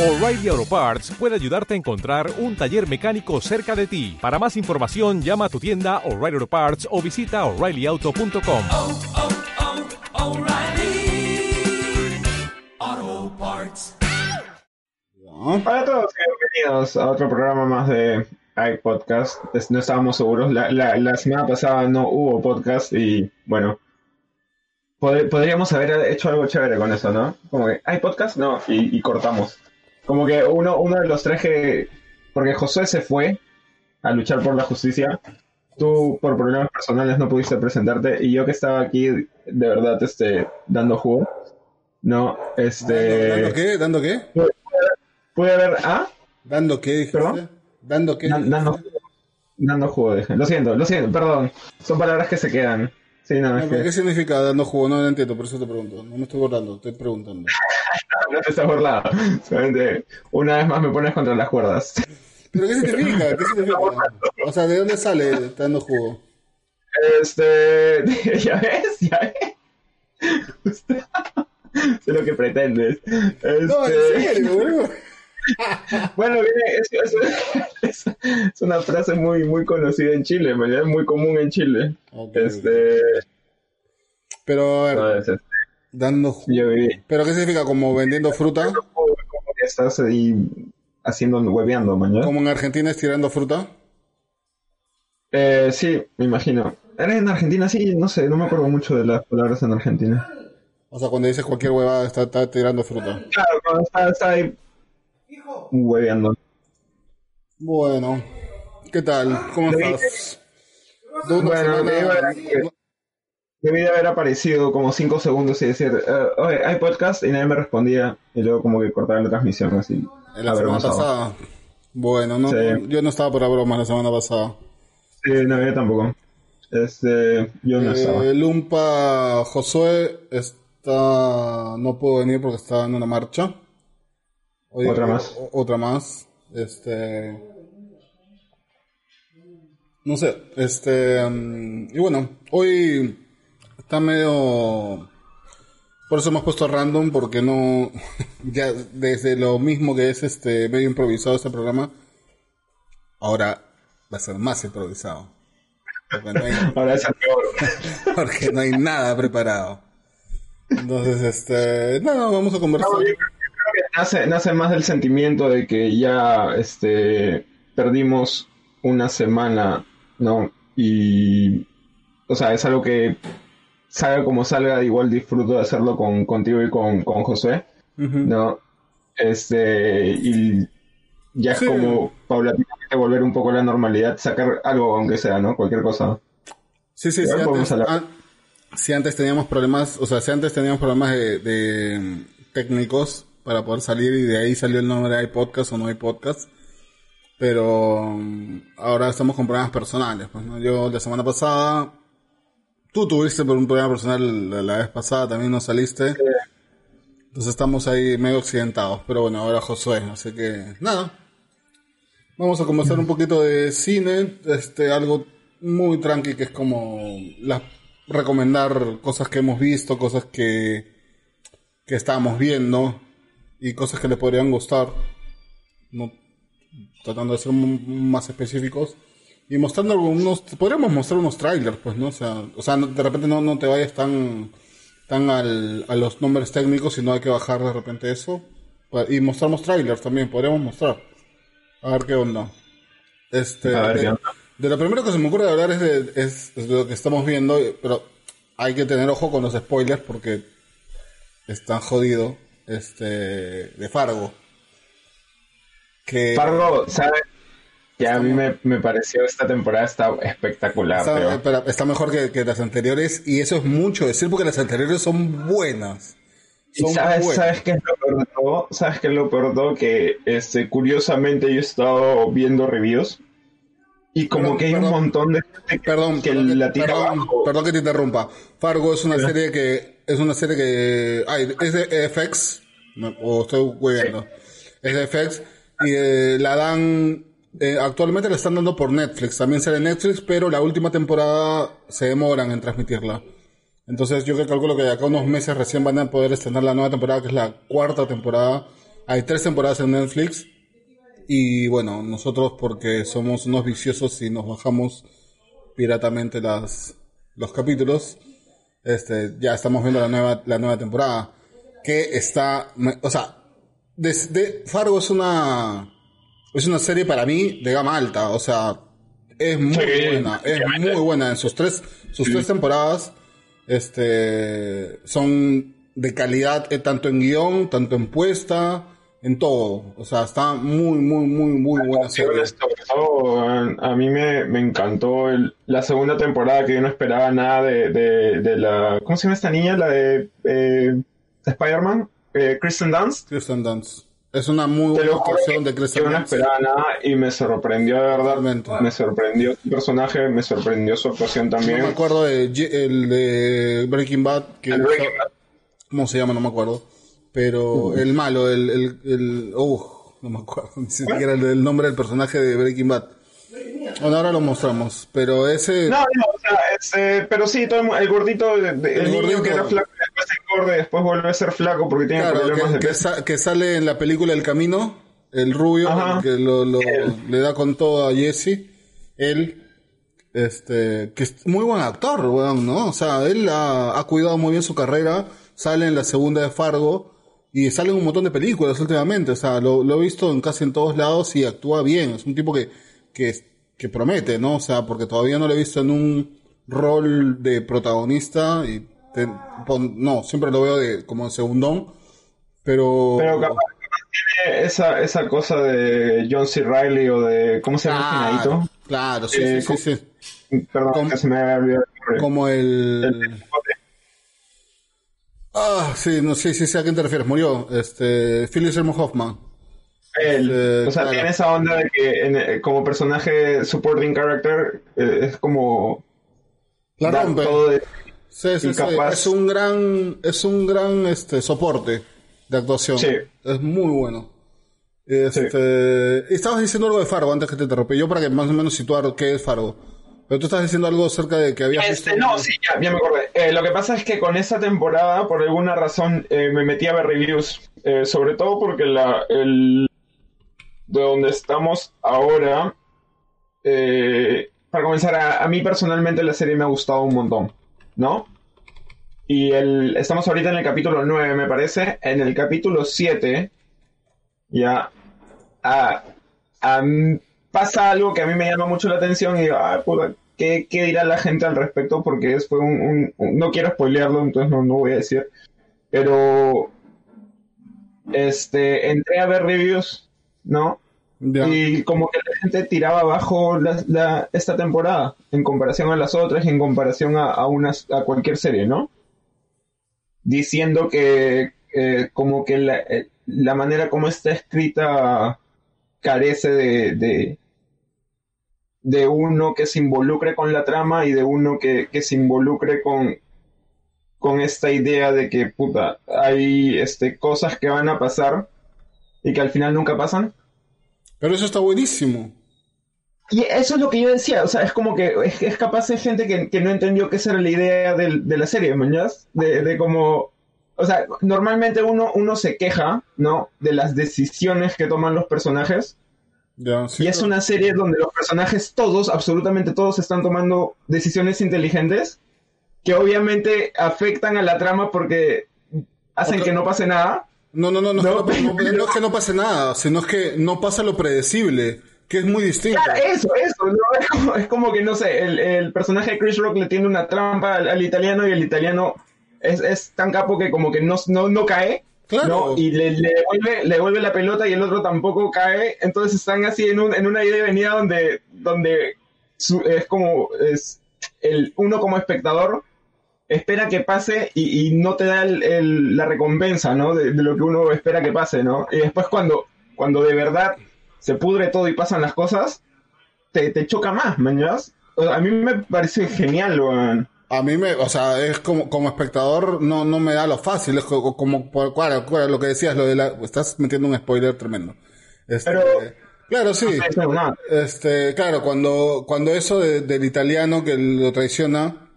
O'Reilly Auto Parts puede ayudarte a encontrar un taller mecánico cerca de ti. Para más información, llama a tu tienda O'Reilly Auto Parts o visita oreillyauto.com. oh, oh, O'Reilly Auto Parts. Hola a todos, bienvenidos a otro programa más de iPodcast. No estábamos seguros, la, la- la semana pasada no hubo podcast y bueno, pod- podríamos haber hecho algo chévere con eso, ¿no? Como que, ¿hay podcast? No, y, y cortamos. Como que uno, uno de los tres que... Porque Josué se fue a luchar por la justicia. Tú, por problemas personales, no pudiste presentarte. Y yo que estaba aquí, de verdad, este, dando jugo. No, este... ¿Dando qué? ¿Dando qué? Pude ver... ¿Ah? ¿Dando qué? dijiste? ¿Perdón? ¿Dando qué? Dan- dando, dando jugo, dije. Lo siento, lo siento, perdón. Son palabras que se quedan. Sí, no, No, es pero que ¿Qué significa dando jugo? No lo entiendo, por eso te pregunto. No me estoy borrando, estoy preguntando. no te estás burlado. Solamente una vez más me pones contra las cuerdas. ¿Pero qué significa? ¿Qué significa? O sea, ¿de dónde sale dando jugo? Este. ¿Ya ves? ¿Ya ves? sé lo que pretendes. Este, No, en serio, boludo. Bueno, es, es- es- es una frase muy, muy conocida en Chile, es muy común en Chile. Este. Pero, a ver, no, es- es- dando yo. ¿Pero qué significa? ¿Como vendiendo fruta? Como que estás ahí haciendo, hueveando, mañana. ¿Como en Argentina estirando fruta? Eh, sí, me imagino. ¿Eres en Argentina? Sí, no sé, no me acuerdo mucho de las palabras en Argentina. O sea, cuando dices cualquier huevada está, está tirando fruta. Claro, cuando está, está ahí hueveando. Bueno, ¿qué tal? ¿Cómo estás? Bueno, Debí de haber aparecido como cinco segundos y decir, eh, oye, hay podcast y nadie me respondía. Y luego como que cortaba la transmisión así. En la semana pasada. Bueno, no, Sí. yo no estaba por la broma la semana pasada. Sí, no, yo tampoco. Este, yo no estaba. Eh, Lumpa Josué está no pudo venir porque está en una marcha. Otra más. otra más. Este no sé, este mm, y bueno, hoy está medio por eso hemos puesto random porque no ya desde lo mismo que es este medio improvisado este programa ahora va a ser más improvisado. Porque no hay, Ahora es peor. porque no hay nada preparado. Entonces, este, no, vamos a conversar. No, nace, nace más del sentimiento de que ya este, perdimos una semana, ¿no? Y, o sea, es algo que salga como salga, igual disfruto de hacerlo con, contigo y con, con José, ¿no? Este, y ya es Sí. como paulatinamente volver un poco a la normalidad, sacar algo aunque sea, ¿no? Cualquier cosa. Sí, sí, sí. An- si antes teníamos problemas, o sea, si antes teníamos problemas de, de, técnicos para poder salir y de ahí salió el nombre de iPodcast o no hay podcast. Pero mm, ahora estamos con problemas personales. Pues, ¿no? Yo la semana pasada, tú tuviste por un problema personal la, la vez pasada, también no saliste. Entonces estamos ahí medio accidentados. Pero bueno, ahora Josué, así que nada. Vamos a conversar un poquito de cine, este, algo muy tranqui que es como recomendar cosas que hemos visto, cosas que, que estábamos viendo y cosas que le podrían gustar. No, tratando de ser más específicos y mostrando algunos, podríamos mostrar unos trailers, pues, ¿no? O sea, o sea, de repente no, no te vayas tan, tan al, a los nombres técnicos, sino hay que bajar de repente eso. Y mostramos trailers también, podríamos mostrar. A ver qué onda. Este, A ver de, qué onda. de lo primero que se me ocurre hablar es de, es, es de lo que estamos viendo, pero hay que tener ojo con los spoilers porque están jodido. Este, de Fargo. Que Fargo, ¿sabes? Que a mí me, me pareció esta temporada está espectacular, está, pero- espera, está mejor que, que las anteriores y eso es mucho decir porque las anteriores son buenas. ¿Y Son sabes, buenas. sabes qué es lo peor de todo? ¿Sabes qué es lo peor de todo? Que este, curiosamente yo he estado viendo reviews y como Perdón, que hay un montón de gente que, Perdón, que la tira perdón, abajo. perdón que te interrumpa. Fargo es una serie que es una serie que ay, es de FX no, o estoy hueveando. Es de FX y eh, la dan eh, actualmente la están dando por Netflix. También sale Netflix, pero la última temporada se demoran en transmitirla. Entonces yo calculo que de acá a unos meses recién van a poder estrenar la nueva temporada, que es la cuarta temporada. Hay tres temporadas en Netflix. Y bueno, nosotros porque somos unos viciosos y nos bajamos piratamente las, los capítulos, este, ya estamos viendo la nueva, la nueva temporada. Que está, o sea, desde Fargo es una, es una serie para mí de gama alta, o sea, es muy Sí, buena, es muy buena en sus tres, sus tres temporadas, este, son de calidad eh, tanto en guion, tanto en puesta, en todo, o sea, está muy, muy, muy, muy buena serie. a, mí me, me encantó el- la segunda temporada que yo no esperaba nada de, de, de la... ¿Cómo se llama esta niña? La de eh, Spider-Man, eh, Kristen Dunst. Kristen Dunst. Es una muy buena actuación de Kristen yo no esperaba nada y me sorprendió de verdad. Me sorprendió su personaje, me sorprendió su actuación No también. me acuerdo de el de Breaking Bad, que El Breaking Bad. ¿cómo se llama? No me acuerdo. Pero el malo, el, el, el uh, no me acuerdo ni siquiera el, el nombre del personaje de Breaking Bad. Bueno, ahora lo mostramos, pero ese No, no, o sea, es, eh, pero sí, todo el, mu- el gordito, de- de- el, El niño gordito. que era flaco, después se engorde, después vuelve a ser flaco porque tiene claro, problemas que, de que peso. sa- que sale en la película El Camino, el rubio, Ajá. que lo, lo- le da con todo a Jesse, él, este, que es muy buen actor, weón, ¿no? O sea, él ha, ha cuidado muy bien su carrera, sale en la segunda de Fargo, y sale en un montón de películas últimamente, o sea, lo, lo he visto en casi en todos lados y actúa bien, es un tipo que, que, que promete, ¿no? O sea, porque todavía no lo he visto en un rol de protagonista y te- pon- no, siempre lo veo de, como en segundón, pero... Pero capaz, capaz tiene esa, esa cosa de John C. Reilly o de, ¿cómo se llama? Claro, claro, sí, Eh, sí, sí, sí. Perdón, Como- que se me había olvidado el. Como el... Ah, sí, no, sí, sí, sé a quién te refieres. Murió, este, Philip Seymour Hoffman. Él, Eh, o sea, claro. tiene esa onda de que en- eh, como personaje supporting character eh, es como La rompe. todo de- Sí, sí, sí. Es un gran, es un gran, este, soporte de actuación. Sí. Es muy bueno. Este, estabas diciendo algo de Fargo antes que te interrumpí. Yo para que más o menos situar qué es Fargo. Pero tú estás diciendo algo acerca de que habías Este, visto- no, sí, ya, ya me acordé. Eh, lo que pasa es que con esa temporada, por alguna razón, eh, me metí a ver reviews. Eh, sobre todo porque la, el, de donde estamos ahora, eh, para comenzar, a, a mí personalmente la serie me ha gustado un montón, ¿no? Y el, estamos ahorita en el capítulo 9, me parece. En el capítulo 7, ya, a- a mí pasa algo que a mí me llama mucho la atención y digo, ah, puta, ¿qué, qué dirá la gente al respecto? Porque es, fue un, un- un- No quiero spoilearlo, entonces no, no voy a decir. Pero... Este, entré a ver reviews, ¿no? Ya. Y como que la gente tiraba abajo la, la- esta temporada en comparación a las otras y en comparación a, a, unas, a cualquier serie, ¿no? Diciendo que eh, como que la, eh, la manera como está escrita carece de, de, de uno que se involucre con la trama y de uno que, que se involucre con, con esta idea de que, puta, hay este, cosas que van a pasar y que al final nunca pasan. Pero eso está buenísimo. Y eso es lo que yo decía, o sea, es como que es, es capaz de gente que, que no entendió que esa era la idea de la serie, ¿mañas? De, de como, o sea, normalmente uno, uno se queja, ¿no? De las decisiones que toman los personajes. Sí, Y es una serie donde los personajes todos, absolutamente todos, están tomando decisiones inteligentes que obviamente afectan a la trama porque hacen Otra- que no pase nada. No, no, no, no, No, es que no, pero- no es que no pase nada, sino es que no pasa lo predecible, que es muy distinto. Claro, eso, eso, ¿no? es, como, es como que, no sé, el, el personaje de Chris Rock le tiene una trampa al, al italiano y el italiano es, es tan capo que como que no, no, no cae, ¿no? Y le, le devuelve, le devuelve la pelota y el otro tampoco cae, entonces están así en, un, en una idea venida donde, donde su- es como, es el, uno como espectador espera que pase y, y no te da el- el- la recompensa, ¿no? De, lo que uno espera que pase, ¿no? Y después cuando, cuando de verdad se pudre todo y pasan las cosas, te, te choca más, ¿me? O a mí me parece genial, weón. A mí me, o sea, es como, como espectador no, no me da lo fácil, es co- como, por- claro, claro, lo que decías, lo de la, estás metiendo un spoiler tremendo. Este, Pero- claro, sí. Eso, no. Este, claro, cuando, cuando eso de- del italiano que lo traiciona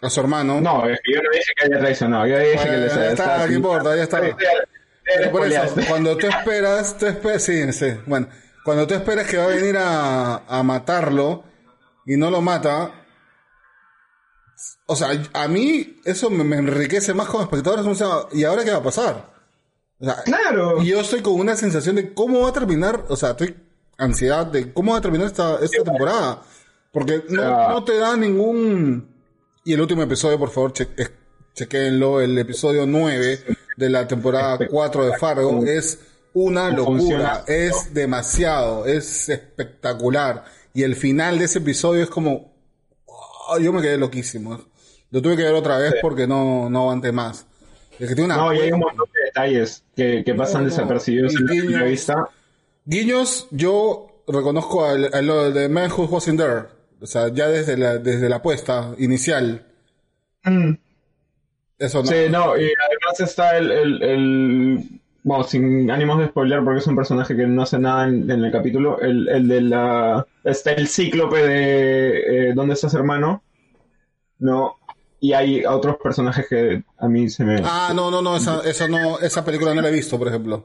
a su hermano. No, es que yo no dije que haya traicionado, yo dije que les ya está, ¿qué importa? Ya está. Por eso, cuando tú esperas, tú esperas, sí, sí, bueno, cuando tú esperas que va a venir a, a matarlo y no lo mata, o sea, a mí eso me, me enriquece más como espectador, o sea, ¿y ahora qué va a pasar? O sea, Claro. y yo estoy con una sensación de cómo va a terminar, o sea, estoy ansiedad de cómo va a terminar esta, esta temporada, porque no, te da ningún... Y el último episodio, por favor, che, chequéenlo, el episodio 9 de la temporada 4 de Fargo es una locura, es demasiado, es espectacular. Y el final de ese episodio es como, oh, yo me quedé loquísimo. Lo tuve que ver otra vez porque no, no aguanté más. Es que tiene una No, y hay un montón de detalles que, que pasan No, no. desapercibidos Y en la guiños. primera vista. Guiños, yo reconozco al, al lo de Man Who Wasn't There. O sea, ya desde la, desde la apuesta inicial. Eso no. Sí, no, y además está el, el, el- Bueno, sin ánimos de spoiler, porque es un personaje que no hace nada en, en el capítulo. El, el de la. Está el cíclope de. eh, ¿Dónde estás, hermano? No. Y hay otros personajes que a mí se me. Ah, no, no, no, esa, esa no, esa película no la he visto, por ejemplo.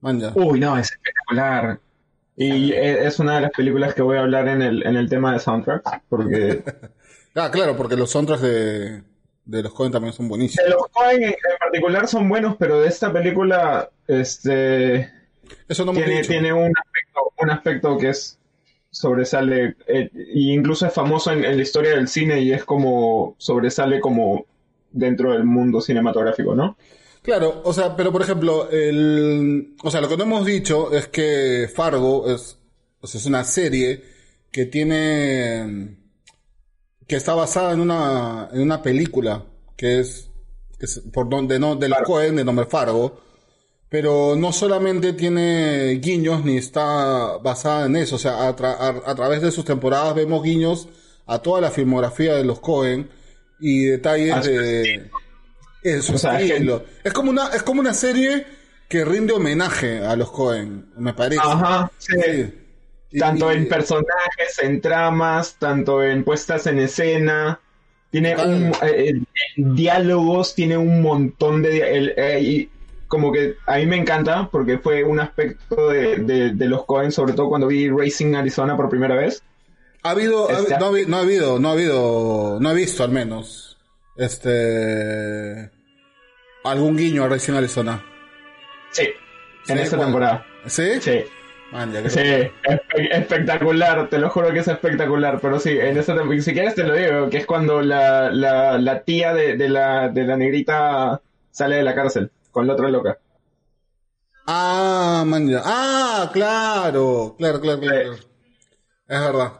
Manja. Uy, no, es espectacular. Y eh, es una de las películas que voy a hablar en el, en el tema de soundtracks, porque Ah, claro, porque los soundtracks de, de los Coen también son de buenísimos. los Coen en, particular son buenos, pero de esta película, este, Eso no me tiene, tiene un aspecto, un aspecto que es sobresale, eh, y incluso es famoso en, en la historia del cine y es como sobresale como dentro del mundo cinematográfico, ¿no? Claro, o sea, pero por ejemplo, el, o sea, lo que no hemos dicho es que Fargo es, o sea, es una serie que tiene, que está basada en una, en una película que es, que es por donde no, de los Coen, de nombre Fargo, pero no solamente tiene guiños ni está basada en eso, o sea, a, tra- a- a través de sus temporadas vemos guiños a toda la filmografía de los Coen y detalles de en su O sea, es que- estilo. Es como una es como una serie que rinde homenaje a los Coen, me parece. Ajá, sí. Tanto y- en personajes, en tramas, tanto en puestas en escena. Tiene un, eh, en diálogos, tiene un montón de... eh, como que a mí me encanta porque fue un aspecto de, de- de los Cohen, sobre todo cuando vi Racing Arizona por primera vez. Ha habido, ha- Está- no, ha habi- no ha habido, no ha habido, no he visto al menos, este, algún guiño a Racing Arizona. Sí, en esta temporada. ¿Sí? Sí, Man, ya que- sí, espe- espectacular, te lo juro que es espectacular, pero sí, en esta temporada, si quieres te lo digo, que es cuando la, la, la tía de, de la, de la negrita sale de la cárcel con la otra loca. Ah, man. Ah, claro, claro, claro, claro. Sí. Es verdad.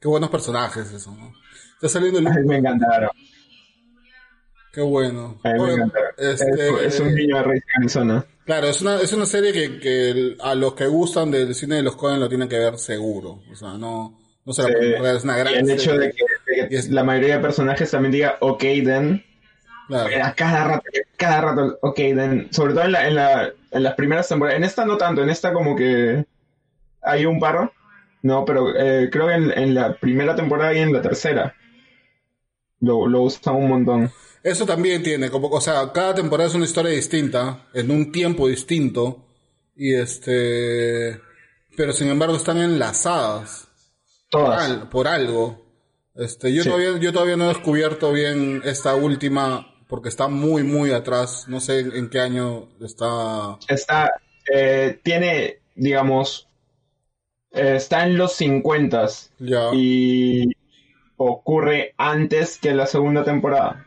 Qué buenos personajes eso, ¿no? Está saliendo el... Ay, me encantaron. Qué bueno. Me Bueno, encantaron. este, es, es un niño de Racing Arizona. Claro, es una, es una serie que, que a los que gustan del cine de los Coen lo tienen que ver seguro. O sea, no, no se la Sí. pueden perder, es una gran Y el hecho de que, de la mayoría de personajes también diga ok then, Claro. a cada rato, cada rato ok then, sobre todo en, la, en, la, en las primeras temporadas, en esta no tanto, en esta como que hay un paro, no, pero eh, creo que en, en la primera temporada y en la tercera lo, lo usan un montón. Eso también tiene, como, o sea, cada temporada es una historia distinta, en un tiempo distinto, y este, pero sin embargo están enlazadas por, Todas. al- por algo. Este, yo Sí. todavía, yo todavía no he descubierto bien esta última, porque está muy, muy atrás, no sé en qué año está. Está, eh, tiene, digamos, eh, está en los 50 Ya. y ocurre antes que la segunda temporada.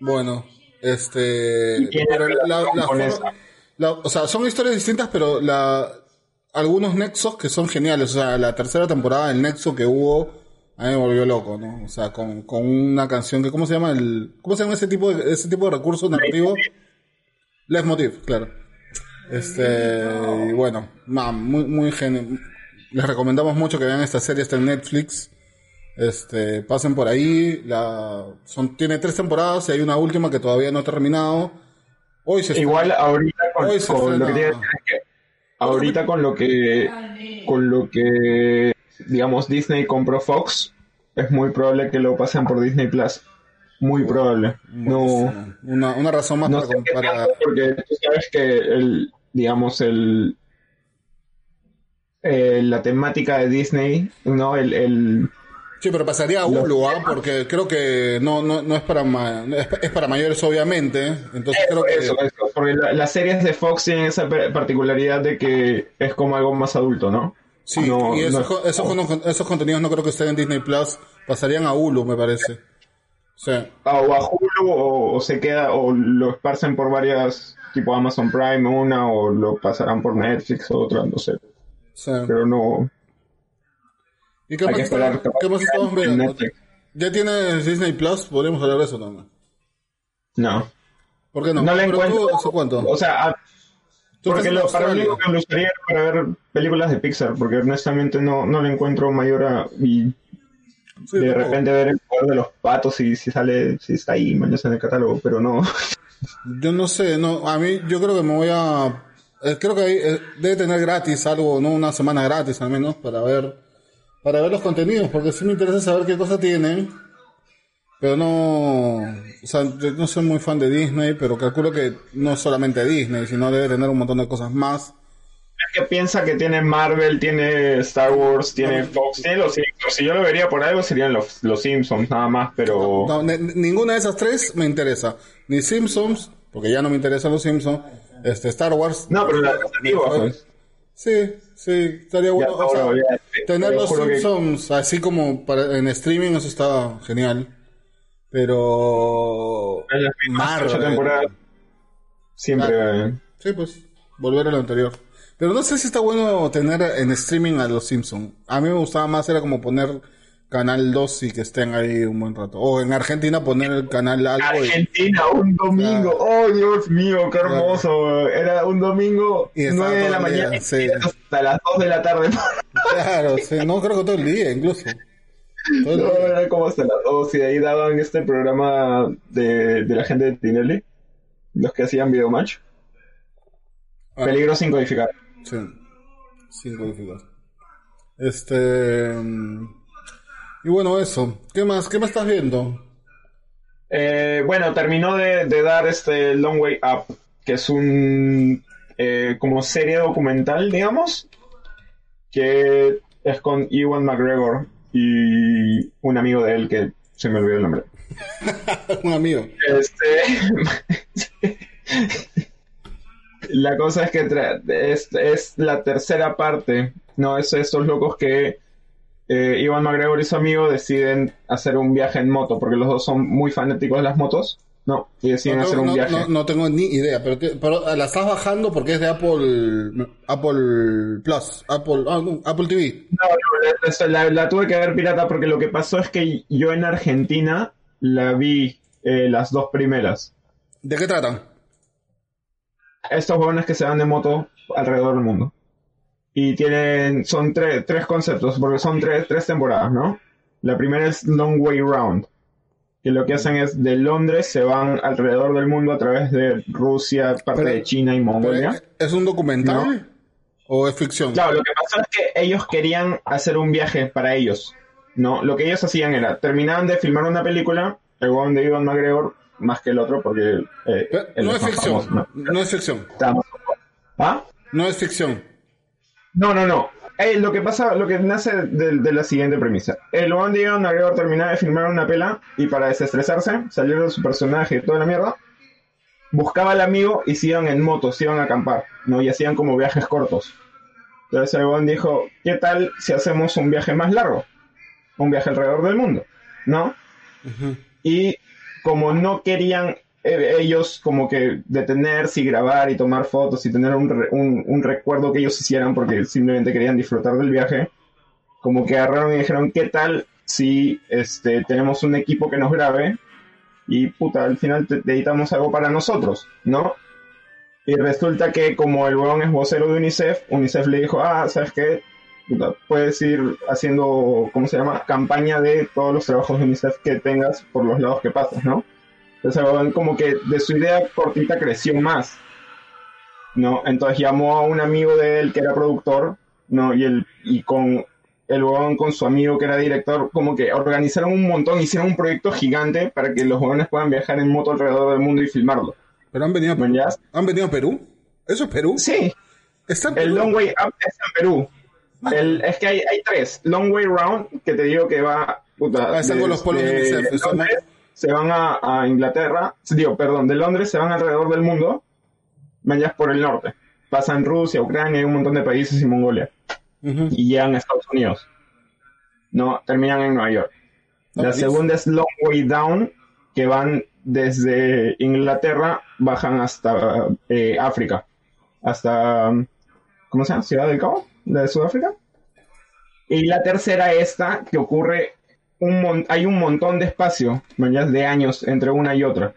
Bueno, este, pero la, la- o sea, son historias distintas, pero la, algunos nexos que son geniales. O sea, la tercera temporada, el nexo que hubo, a mí me volvió loco, ¿no? O sea, con, con una canción que, ¿cómo se llama el, cómo se llama ese tipo de, ese tipo de recurso narrativo? Leitmotiv, claro. Este, y bueno, ma, muy, muy genial. Les recomendamos mucho que vean esta serie, está en Netflix. Este, pasen por ahí. La, son, tiene tres temporadas y hay una última que todavía no ha terminado. Hoy se Igual ahorita con, Hoy se con lo que ahorita con lo que con lo que digamos Disney compró Fox, es muy probable que lo pasen por Disney Plus. Muy probable. No, Una, una razón más no para, tanto, porque tú sabes que el, digamos, el, eh, la temática de Disney, ¿no? El, el, Sí, pero pasaría a Hulu, ¿ah? porque creo que no, no, no es para ma- es, para mayores obviamente, entonces creo que eso, eso, porque la- las series de Fox tienen esa particularidad de que es como algo más adulto, ¿no? Sí, No, y esos, no- esos, con- esos contenidos no creo que estén en Disney Plus, pasarían a Hulu, me parece. Sí. Ah, o a Hulu o, o se queda o lo esparcen por varias tipo Amazon Prime una o lo pasarán por Netflix o otra no sé sí. pero no ¿Y qué hay más, que esperar está- qué más estamos en viendo? ¿Ya tienes Disney Plus? Podríamos hablar de eso también. no ¿Por qué no? no, le Pero encuentro tú, ¿hace cuánto? o sea a- porque lo, para lo único que usaría era para ver películas de Pixar porque honestamente no no le encuentro mayor a, y Sí, de repente ver el poder de los patos y si sale si está ahí mañana en el catálogo pero no Yo no sé, no, a mí yo creo que me voy a... eh, creo que ahí, eh, debe tener gratis algo, ¿no? Una semana gratis al menos para ver para ver los contenidos, porque sí me interesa saber qué cosa tienen. Pero no... O sea, yo no soy muy fan de Disney, pero calculo que no es solamente Disney, sino debe tener un montón de cosas más. Es que piensa que tiene Marvel, tiene Star Wars, tiene Fox, tiene los Simpsons. Si yo lo vería por algo serían los, los Simpsons nada más, pero No, ninguna de esas tres me interesa. Ni Simpsons, porque ya no me interesan los Simpsons. Este, Star Wars. no, pero la antigua, pues. Sí, sí, estaría bueno. Ya, o sea, tener te los que- Simpsons así como para, en streaming, eso está genial. Pero. Marvel. temporadas siempre. Sí, pues, volver a lo anterior. Pero no sé si está bueno tener en streaming a los Simpsons. A mí me gustaba más, era como poner Canal 2 y que estén ahí un buen rato. O en Argentina poner el canal algo y, Argentina, un domingo. Oh, Dios mío, qué hermoso. Era un domingo, Y estaba 9 de la día, mañana sí. hasta las 2 de la tarde. Claro, sí, no creo que todo el día incluso. No, era como hasta las 2 y de ahí daban este programa de, de la gente de Tinelli, los que hacían videomatch. Ah. Peligro sin codificar. Sí, sin codificar. Este. mm, Y bueno, eso. ¿Qué más? ¿Qué más estás viendo? Eh, bueno, terminó de, de dar este Long Way Up, que es un eh, como serie documental, digamos, que es con Ewan McGregor y un amigo de él que se me olvidó el nombre. Un amigo. Este, la cosa es que es, es la tercera parte, no es estos locos que eh, Ivan McGregor y su amigo deciden hacer un viaje en moto, porque los dos son muy fanáticos de las motos, ¿no? Y deciden No, hacer tengo- un no- viaje. no- no tengo ni idea, pero, te- pero la estás bajando porque es de Apple Apple Plus, Apple, ah, no, Apple TV. No, no, la, la- tuve que ver pirata porque lo que pasó es que yo en Argentina la vi eh, las dos primeras. ¿De qué tratan? estos jóvenes que se van de moto alrededor del mundo. Y tienen, son tre- tres conceptos, porque son tres, tres temporadas, ¿no? La primera es Long Way Round, que lo que hacen es de Londres se van alrededor del mundo a través de Rusia, parte Pero- de China y Mongolia. ¿Es un documental? ¿O es ficción? Claro, lo que pasó es que ellos querían hacer un viaje para ellos, ¿no? Lo que ellos hacían era, terminaban de filmar una película, el huevón de Ivan McGregor, más que el otro, porque... eh, no es es ficción. famoso, No es ficción. ¿no? ¿Ah? No es ficción. No, no, no. Lo que pasa, lo que nace de, de la siguiente premisa. El de Ivan McGregor terminaba de filmar una pela y para desestresarse, salir de su personaje y toda la mierda, buscaba al amigo y se iban en moto, se iban a acampar, ¿no? Y hacían como viajes cortos. Entonces el Juan dijo, ¿qué tal si hacemos un viaje más largo? Un viaje alrededor del mundo, ¿no? Y como no querían ellos como que detenerse y grabar y tomar fotos y tener un, un, un recuerdo que ellos hicieran porque simplemente querían disfrutar del viaje, como que agarraron y dijeron, ¿qué tal si este, tenemos un equipo que nos grabe y puta, al final te, te editamos algo para nosotros, ¿no? Y resulta que como el huevón es vocero de UNICEF, UNICEF le dijo, ah, ¿sabes qué? Puta, puedes ir haciendo, ¿cómo se llama? Campaña de todos los trabajos de UNICEF que tengas por los lados que pasas, ¿no? Entonces el huevón como que de su idea cortita creció más, ¿no? Entonces llamó a un amigo de él que era productor, ¿no? Y, el, y con el huevón con su amigo que era director, como que organizaron un montón, hicieron un proyecto gigante para que los huevones puedan viajar en moto alrededor del mundo y filmarlo. Pero han venido a Perú. ¿Han venido a Perú? ¿Eso es Perú? Sí, Está en el. Long Way Up es en Perú. El- es que hay, hay tres. Long Way Round, que te digo que va... Puta, Ah, están con los polos de se van a, a Inglaterra, digo, perdón, de Londres se van alrededor del mundo, vayas por el norte. Pasan Rusia, Ucrania, hay un montón de países y Mongolia. Y llegan a Estados Unidos. No, terminan en Nueva York. La segunda es Long Way Down, que van desde Inglaterra, bajan hasta eh, África. Hasta, ¿cómo se llama? Ciudad del Cabo, la de Sudáfrica. Y la tercera, esta, que ocurre, un mon- hay un montón de espacio, mañas de años entre una y otra.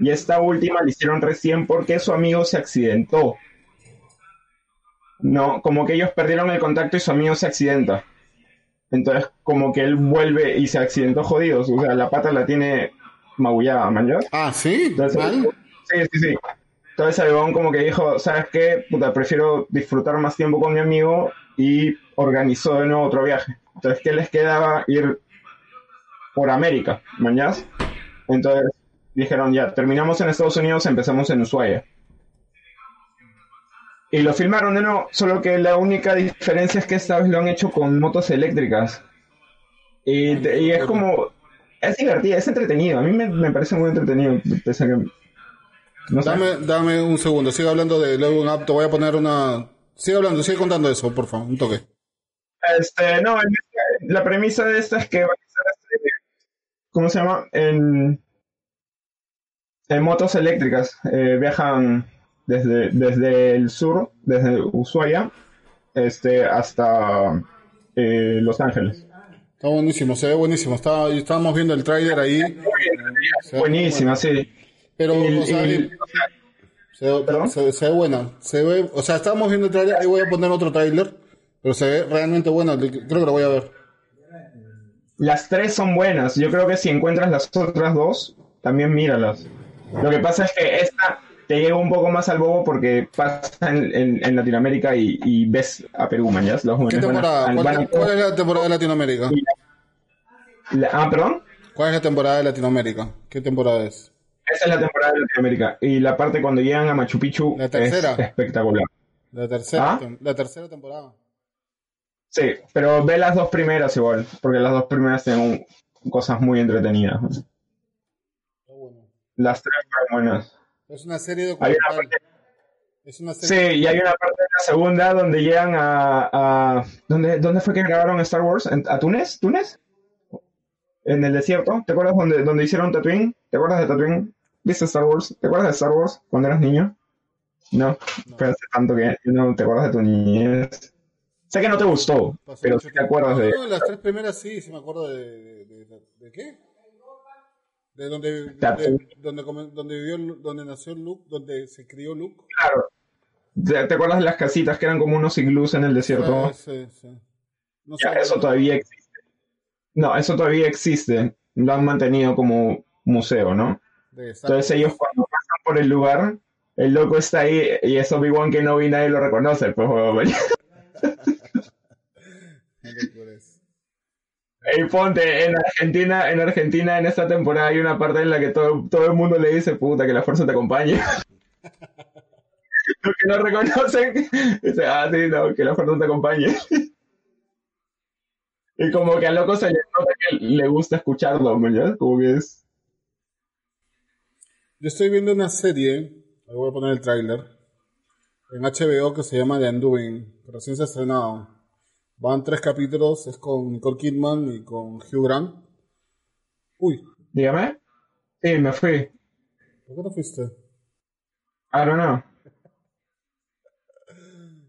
Y esta última la hicieron recién porque su amigo se accidentó. No, como que ellos perdieron el contacto y su amigo se accidenta. Entonces, como que él vuelve y se accidentó jodidos. O sea, la pata la tiene magullada, ¿mañas? Ah, ¿sí? Entonces, ¿Mal? sí, sí, sí. Entonces huevón como que dijo, ¿sabes qué? Puta, prefiero disfrutar más tiempo con mi amigo y organizó de nuevo otro viaje. Entonces, ¿qué les quedaba? Ir por América, ¿mañas? Entonces dijeron, ya, terminamos en Estados Unidos, empezamos en Ushuaia. Y lo filmaron de nuevo, solo que la única diferencia es que esta vez lo han hecho con motos eléctricas. Y, te- y es como, es divertido, es entretenido. A mí me, me parece muy entretenido, pese a que... No sé. Dame, dame un segundo. Sigue hablando de Level Up. Te voy a poner una... Sigue hablando, sigue contando eso, por favor. Un toque. Este, no, la premisa de esta es que van ¿cómo se llama? En, en motos eléctricas. Eh, viajan desde, desde el sur, desde Ushuaia, este, hasta eh, Los Ángeles. Está buenísimo, se ve buenísimo. Está, estábamos viendo el tráiler ahí. Buenísima, sí. Pero, Y- o sea, y- el- se, ve- ¿Perdón? se- se ve buena. Se ve, o sea, estábamos viendo el tráiler. Ahí voy a poner otro tráiler. Pero se ve realmente buena. Creo que lo voy a ver. Las tres son buenas. Yo creo que si encuentras las otras dos, también míralas. Lo que pasa es que esta te llega un poco más al bobo porque pasa en, en- en Latinoamérica y, y ves a Perú, mañas. Los ¿Qué jóvenes van a- temporada? van ¿Cuál, a- cuál es la temporada de Latinoamérica? La- ah, perdón. ¿Cuál es la temporada de Latinoamérica? ¿Qué temporada es? Esa es la temporada de Latinoamérica. Y la parte cuando llegan a Machu Picchu La es tercera. espectacular. La tercera, ¿Ah? la tercera temporada. Sí, pero ve las dos primeras igual, porque las dos primeras tienen cosas muy entretenidas. Bueno. Las tres fueron buenas. Es una serie Hay una documental. parte Es una Sí, y hay una parte de la segunda donde llegan a... a- ¿dónde, ¿Dónde fue que grabaron Star Wars? ¿En- ¿A Túnez? ¿Túnez? ¿En el desierto? ¿Te acuerdas donde, donde hicieron Tatooine? ¿Te acuerdas de Tatooine? ¿Viste Star Wars? ¿Te acuerdas de Star Wars cuando eras niño? No, pero hace tanto que no te acuerdas de tu niñez. Sé que no te gustó, Pasó pero sí te acuerdas de... No, las tres primeras sí, sí me acuerdo de. ¿De, de, de- de qué? De donde, de- donde, donde vivió, donde nació Luke, donde se crió Luke. Claro. ¿Te, acuerdas de las casitas que eran como unos iglús en el desierto? Ah, sí, sí. No Ya, eso todavía existe. No, eso todavía existe. Lo han mantenido como museo, ¿no? Entonces ellos cuando pasan por el lugar, el loco está ahí y es Obi-Wan que no vi nadie lo reconoce, pues huevón. Qué locura es. Y ponte, en Argentina, en Argentina en esta temporada hay una parte en la que todo, todo el mundo le dice, puta, que la fuerza te acompañe. Los que no reconocen, dice, ah, sí, no, que la fuerza te acompañe. Y como que al loco se le nota que le gusta escucharlo, ¿no? Como que es... Yo estoy viendo una serie, ahí voy a poner el tráiler, en HBO que se llama The Undoing, recién se ha estrenado. Van tres capítulos, es con Nicole Kidman y con Hugh Grant. Uy, Dígame. Sí, me fui. ¿por qué no fuiste? I don't know.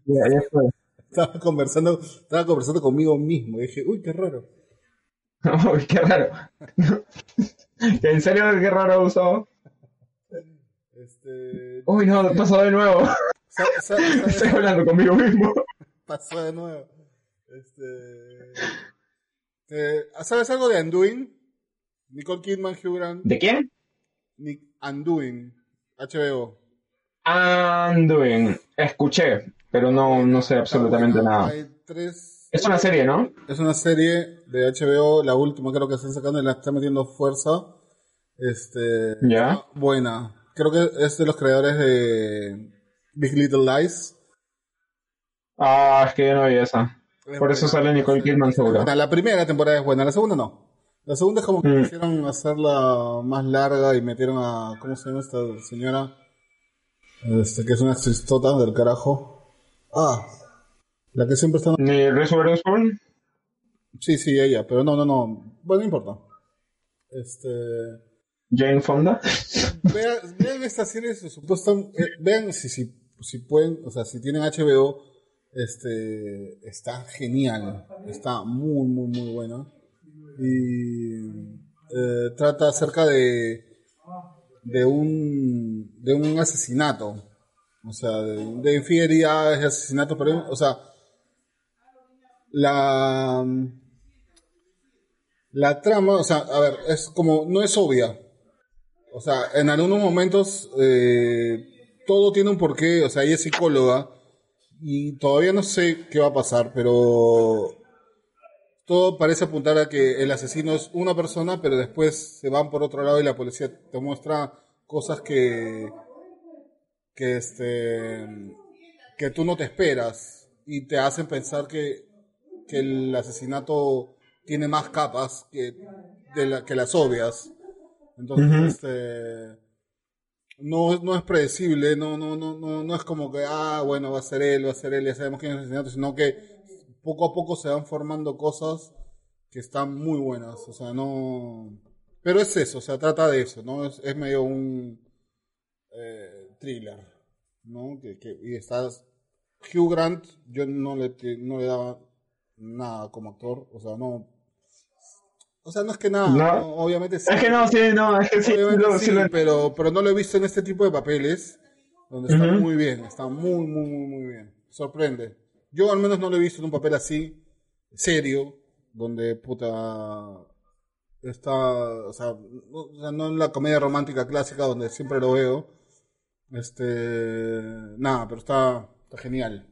Ya, ya fue. Estaba conversando, estaba conversando conmigo mismo y dije, uy, qué raro. Uy, qué raro. ¿En serio qué raro usó? Este, Uy, no, pasó de nuevo. Estoy hablando conmigo mismo. pasó de nuevo. Este, eh, ¿Sabes algo de Undoing? Nicole Kidman, Hugh Grant, ¿De quién? Nick Undoing, HBO. Anduin. Escuché, pero no, no sé absolutamente buena. nada. Hay tres, Es una serie, ¿no? Es una serie de HBO, la última creo que están sacando y la está metiendo fuerza. Este, Ya. buena. Creo que es de los creadores de Big Little Lies. Ah, es que yo no vi esa. Por eso sale Nicole Kidman seguro. La primera temporada es buena, la segunda no. La segunda es como que Mm. quisieron hacerla más larga y metieron a, ¿cómo se llama esta señora? Este, que es una actristota del carajo. Ah, la que siempre está... ¿Ni Reese Witherspoon? Sí, sí, ella, pero no, no, no. Bueno, no importa. Este... Jane Fonda. Vean, vean esta serie, se supuestan- eh, vean si, si, si pueden, o sea, si tienen HBO, este, está genial, está muy, muy, muy buena. Y eh, trata acerca de, de un, de un asesinato, o sea, de, de infidelidades, de asesinatos, pero, o sea, la, la trama, o sea, a ver, es como, no es obvia, o sea, en algunos momentos eh, todo tiene un porqué. O sea, ella es psicóloga y todavía no sé qué va a pasar, pero todo parece apuntar a que el asesino es una persona, pero después se van por otro lado y la policía te muestra cosas que que este que tú no te esperas y te hacen pensar que, que el asesinato tiene más capas que, de la, que las obvias. Entonces, este, no, no es predecible, no, no, no, no, no es como que, ah, bueno, va a ser él, va a ser él, ya sabemos quién es el asesinato, sino que poco a poco se van formando cosas que están muy buenas, o sea, no... Pero es eso, o sea, trata de eso, ¿no? Es, es medio un eh, thriller, ¿no? Que, que, y estás... Hugh Grant, yo no le, no le daba nada como actor, o sea, no... O sea, no es que nada, No. ¿no? obviamente sí. Es que no, sí, no, es que sí. Obviamente lo- sí, sí lo- pero, pero no lo he visto en este tipo de papeles, donde está muy bien, está muy, muy, muy, muy bien. Sorprende. Yo al menos no lo he visto en un papel así, serio, donde puta está, o sea, no, o sea, no en la comedia romántica clásica donde siempre lo veo. Este, nada, pero está, está genial.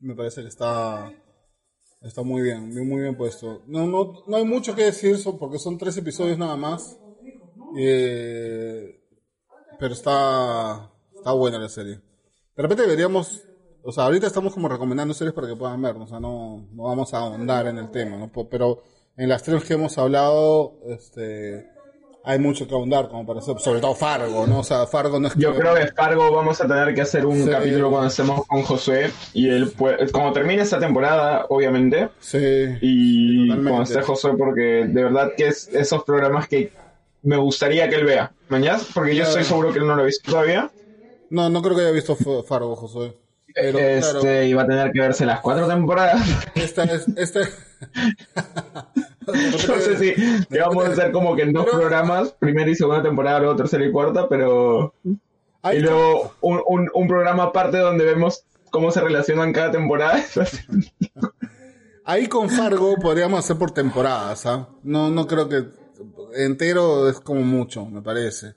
Me parece que está, está muy bien, muy, bien puesto. No, no, no hay mucho que decir porque son tres episodios nada más. Eh, pero está, está buena la serie. De repente deberíamos, o sea, ahorita estamos como recomendando series para que puedan ver, o sea, no, no vamos a ahondar en el tema, ¿no? Pero en las tres que hemos hablado, este, hay mucho que ahondar, como para hacer, sobre todo Fargo, ¿no? O sea, Fargo no es que... Yo creo que Fargo vamos a tener que hacer un Sí. capítulo cuando estemos con Josué y él puede, como termine esta temporada, obviamente, Sí. y cuando esté Josué, porque de verdad que es esos programas que me gustaría que él vea. ¿Mañana? Porque yo estoy seguro que él no lo ha visto todavía. No, no creo que haya visto Fargo, Josué. Pero este, claro, y va a tener que verse las cuatro temporadas. esta es, esta no sé si vamos a hacer como que en dos Pero- programas, primera y segunda temporada, luego tercera y cuarta, pero... Y luego un, un, un programa aparte donde vemos cómo se relacionan cada temporada. Ahí con Fargo podríamos hacer por temporadas, ¿ah? No, no creo que entero es como mucho, me parece.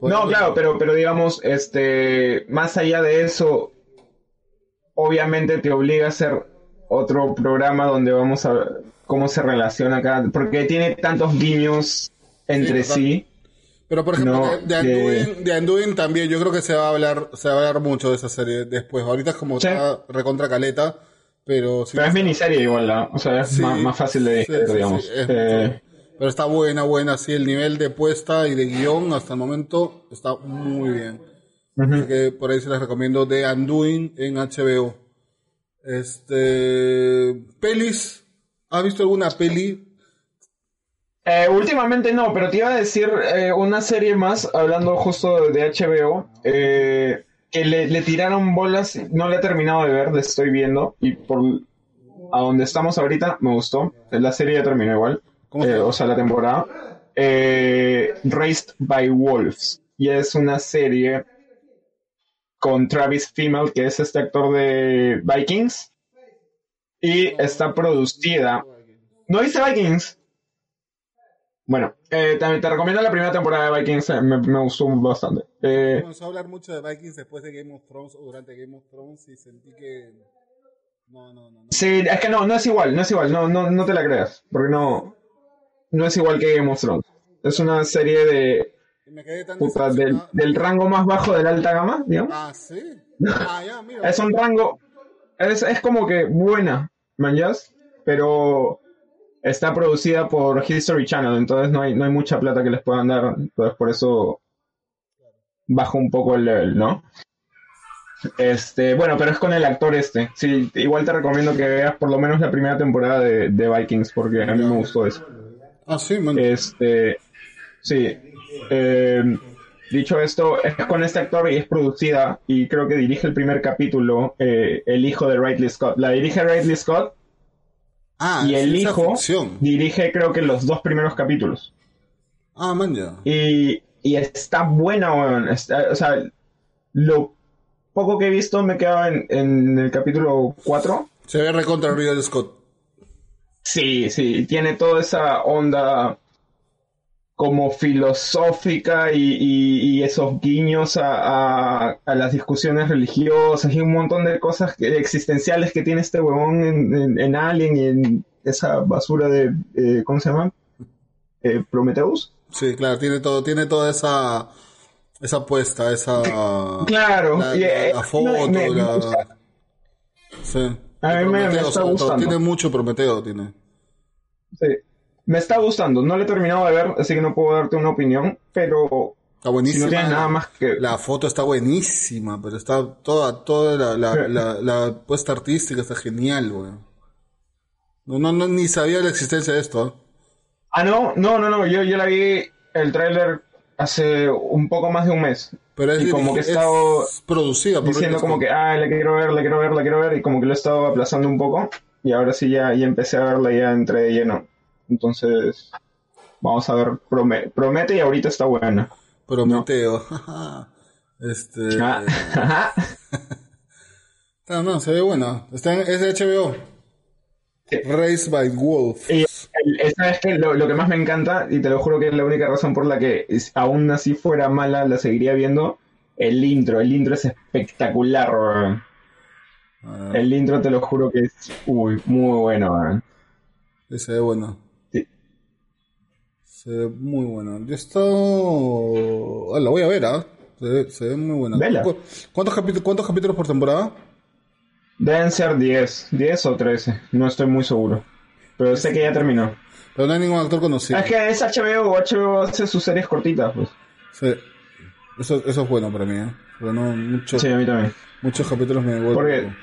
No, claro, pero, pero digamos, este, más allá de eso, obviamente te obliga a hacer otro programa donde vamos a ver cómo se relaciona cada, porque tiene tantos guiños entre sí. Pero por ejemplo, No, de, de Anduin, de Anduin también yo creo que se va a hablar, se va a hablar mucho de esa serie después. Ahorita es como está recontra caleta, pero sí. Pero es miniserie igual, ¿no? O sea, es Sí, más, más fácil de sí, digamos. es Eh. Pero está buena, buena, sí, el nivel de puesta y de guion hasta el momento está muy bien. Así que por ahí se les recomiendo The Undoing en HBO. Este. Pelis. ¿Has visto alguna peli? Eh, últimamente no, pero te iba a decir eh, una serie más, hablando justo de HBO, eh, que le, le tiraron bolas, no la he terminado de ver, la estoy viendo, y por a donde estamos ahorita me gustó, la serie ya terminó igual, o sea, la temporada, Raised by Wolves, y es una serie con Travis Fimmel, que es este actor de Vikings, y está producida... ¿No viste Vikings? Bueno, eh, te, te recomiendo la primera temporada de Vikings, eh, me, me gustó bastante. Eh, Comenzó a hablar mucho de Vikings después de Game of Thrones o durante Game of Thrones y sentí que No, no, no. no. Sí, es que no, no es igual, no es igual, no, no, no te la creas, porque no, no es igual que Game of Thrones. Es una serie de, me quedé tan puta, del, del rango más bajo de la alta gama, digamos. Ah, sí. Ah, ya, mira. Es un rango, es, es como que buena, manjas, pero está producida por History Channel, entonces no hay, no hay mucha plata que les puedan dar, entonces por eso bajo un poco el level, ¿no? Este, bueno, pero es con el actor este. Sí, igual te recomiendo que veas por lo menos la primera temporada de, de Vikings, porque a mí me gustó eso. Ah, sí, man. Este, sí. Eh, dicho esto, es con este actor y es producida y creo que dirige el primer capítulo eh, el hijo de Ridley Scott. La dirige Ridley Scott ah, y el hijo dirige creo que los dos primeros capítulos. Ah, man, ya. Y, y está buena, weón. Está- o sea, lo poco que he visto me quedaba en, en el capítulo 4. Se ve recontra Ridley Scott. Sí, sí, tiene toda esa onda como filosófica y, y- y esos guiños a, a- a las discusiones religiosas y un montón de cosas que- existenciales que tiene este huevón en, en- en Alien y en esa basura de, eh, ¿cómo se llama? Eh, Prometheus. Sí, claro, tiene todo, tiene toda esa, esa apuesta, esa, Claro, la, y, la- eh, la foto, me- me la, gusta. sí. A mí me- me está gustando. Tiene mucho Prometeo, tiene. Sí. Me está gustando, no lo he terminado de ver, así que no puedo darte una opinión, pero Está si buenísima. no nada más que... La foto está buenísima, pero está toda, toda la, la, la, la puesta artística está genial, weón. No, no, no, ni sabía la existencia de esto. ¿eh? Ah, no, no, no, no, yo, yo la vi el tráiler hace un poco más de un mes. Pero es, Y como que he es estado producida por Diciendo como que, ah, la quiero ver, la quiero ver, la quiero ver, y como que lo he estado aplazando un poco, y ahora sí ya, ya empecé a verla, ya entré de lleno. Entonces, vamos a ver, prome- promete y ahorita está buena. Prometeo. este. Ah. No, no, se ve buena. Está en, es de HBO. Sí. Raised by. Y el- el- ¿sabes qué? Lo, lo que más me encanta, y te lo juro que es la única razón por la que es- aún así fuera mala, la seguiría viendo, el intro. El intro es espectacular, weón. Ah, El intro te lo juro que es, uy, muy bueno, weón. sí, se ve bueno. Se ve muy bueno. Yo he estado. Ah, la voy a ver, ¿ah? Se, ve, se ve muy buena. Vela. ¿Cu- ¿Cuántos, capítulos, ¿Cuántos capítulos por temporada? Deben ser 10, 10 o 13, no estoy muy seguro. Pero sé que ya terminó. Pero no hay ningún actor conocido. Es que es HBO, HBO hace sus series cortitas, pues. Sí. Eso, eso es bueno para mí, ¿eh? Pero no, muchos, Sí, a mí también. muchos capítulos me ¿Por qué? vuelven.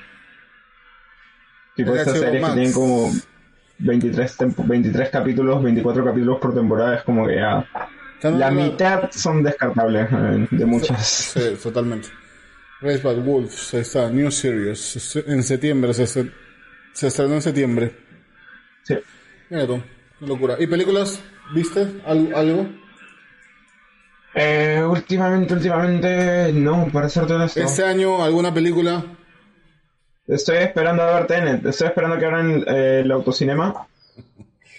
Tipo, estas series Max. que tienen como 23, tempo- 23 capítulos, 24 capítulos por temporada, es como que ya... No- La no- mitad son descartables eh, de muchas. Sí, totalmente. Raised by Wolves, ahí está, New Series. Se- En septiembre, se, se, estrenó en septiembre. Sí. Mira tú, qué locura. ¿Y películas? ¿Viste Al- algo? Eh, últimamente, últimamente, no, para serte honesto. ¿Este año alguna película? Estoy esperando a ver Tenet. Estoy esperando que abran eh, el autocinema.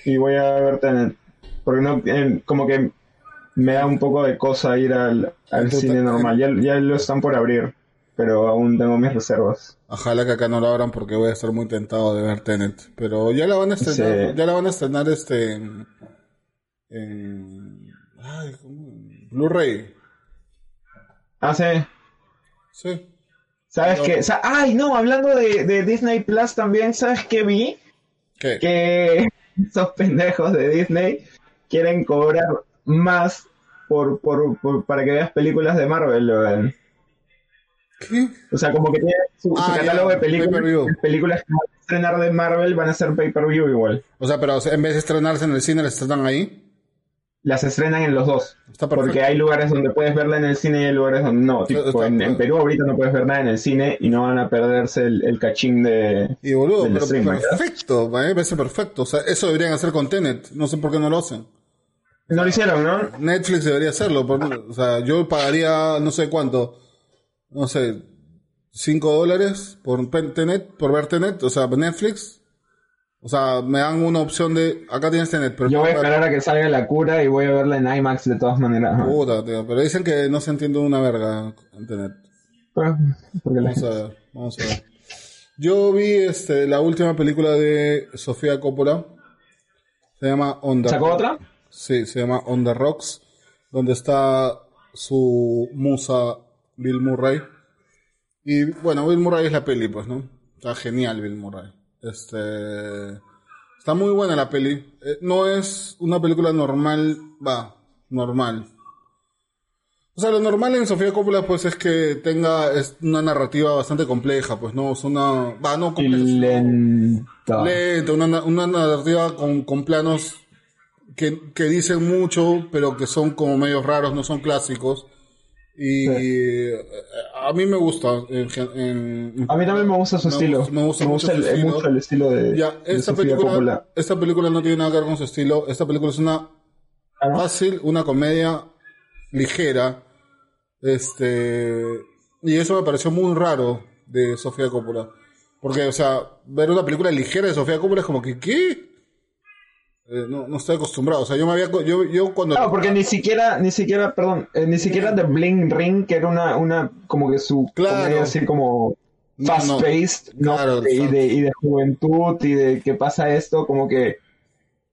Y voy a ver Tenet. Porque no, eh, como que me da un poco de cosa ir al, al cine normal. Ya, ya lo están por abrir. Pero aún tengo mis reservas. Ojalá que acá no la abran porque voy a estar muy tentado de ver Tenet. Pero ya la van a estrenar, Sí. ya la van a estrenar este en, en- ay, ¿cómo? Blu-ray. Ah, sí. Sí. ¿Sabes No. qué? Sa- Ay, no, hablando de, de Disney Plus también, ¿sabes qué vi? ¿Qué? Que esos pendejos de Disney quieren cobrar más por, por, por- para que veas películas de Marvel. ¿Qué? O sea, como que tiene su, su Ah, ya, catálogo de películas. películas que van a estrenar de Marvel van a ser pay-per-view igual. O sea, pero en vez de estrenarse en el cine, las estrenan ahí. Las estrenan en los dos. Está. Porque hay lugares donde puedes verla en el cine y hay lugares donde no. Tipo, Está- en, en Perú ahorita no puedes ver nada en el cine y no van a perderse el, el cachín de... Y boludo, del pero stream, ¿verdad? perfecto, me parece perfecto. O sea, eso deberían hacer con Tenet. No sé por qué no lo hacen. No lo hicieron, ¿no? Netflix debería hacerlo. por- o sea, yo pagaría no sé cuánto. No sé, 5 dólares por Tenet, por ver Tenet. O sea, Netflix. O sea, me dan una opción de. Acá tienes Tenet, pero. Yo voy a esperar a que salga la cura y voy a verla en IMAX de todas maneras. Puta, tío, pero dicen que no se entiende una verga en Tenet. Pues, la- Vamos a ver, vamos a ver. Yo vi este, la última película de Sofía Coppola. Se llama On the ¿Sacó otra? Sí, se llama On the Rocks, donde está su musa Bill Murray. Y bueno, Bill Murray es la peli, pues, ¿no? Está genial Bill Murray. Este. Está muy buena la peli. Eh, no es una película normal, va, normal. O sea, lo normal en Sofía Coppola, pues, es que tenga es una narrativa bastante compleja, pues, ¿no? Es una. Va, no compleja. lenta. lenta, una, una narrativa con, con planos que, que dicen mucho, pero que son como medios raros, no son clásicos. Y eh, a mí me gusta. en gen- en- A mí también me gusta su Me estilo. gusta- me gusta mucho el, estilo. mucho el estilo de, Ya, esta película, Coppola. esta película no tiene nada que ver con su estilo. Esta película es una Ah, ¿no? fácil, una comedia ligera. Este. Y eso me pareció muy raro de Sofía Coppola. Porque, o sea, ver una película ligera de Sofía Coppola es como que, ¿qué? Eh, no, no estoy acostumbrado. O sea, yo me había. Yo, yo cuando. Claro, porque ni siquiera, ni siquiera, perdón, eh, ni siquiera The Bling Ring, que era una, una, como que su Claro. así como No, fast no. paced, ¿no? Claro, y, de, y de juventud y de que pasa esto, como que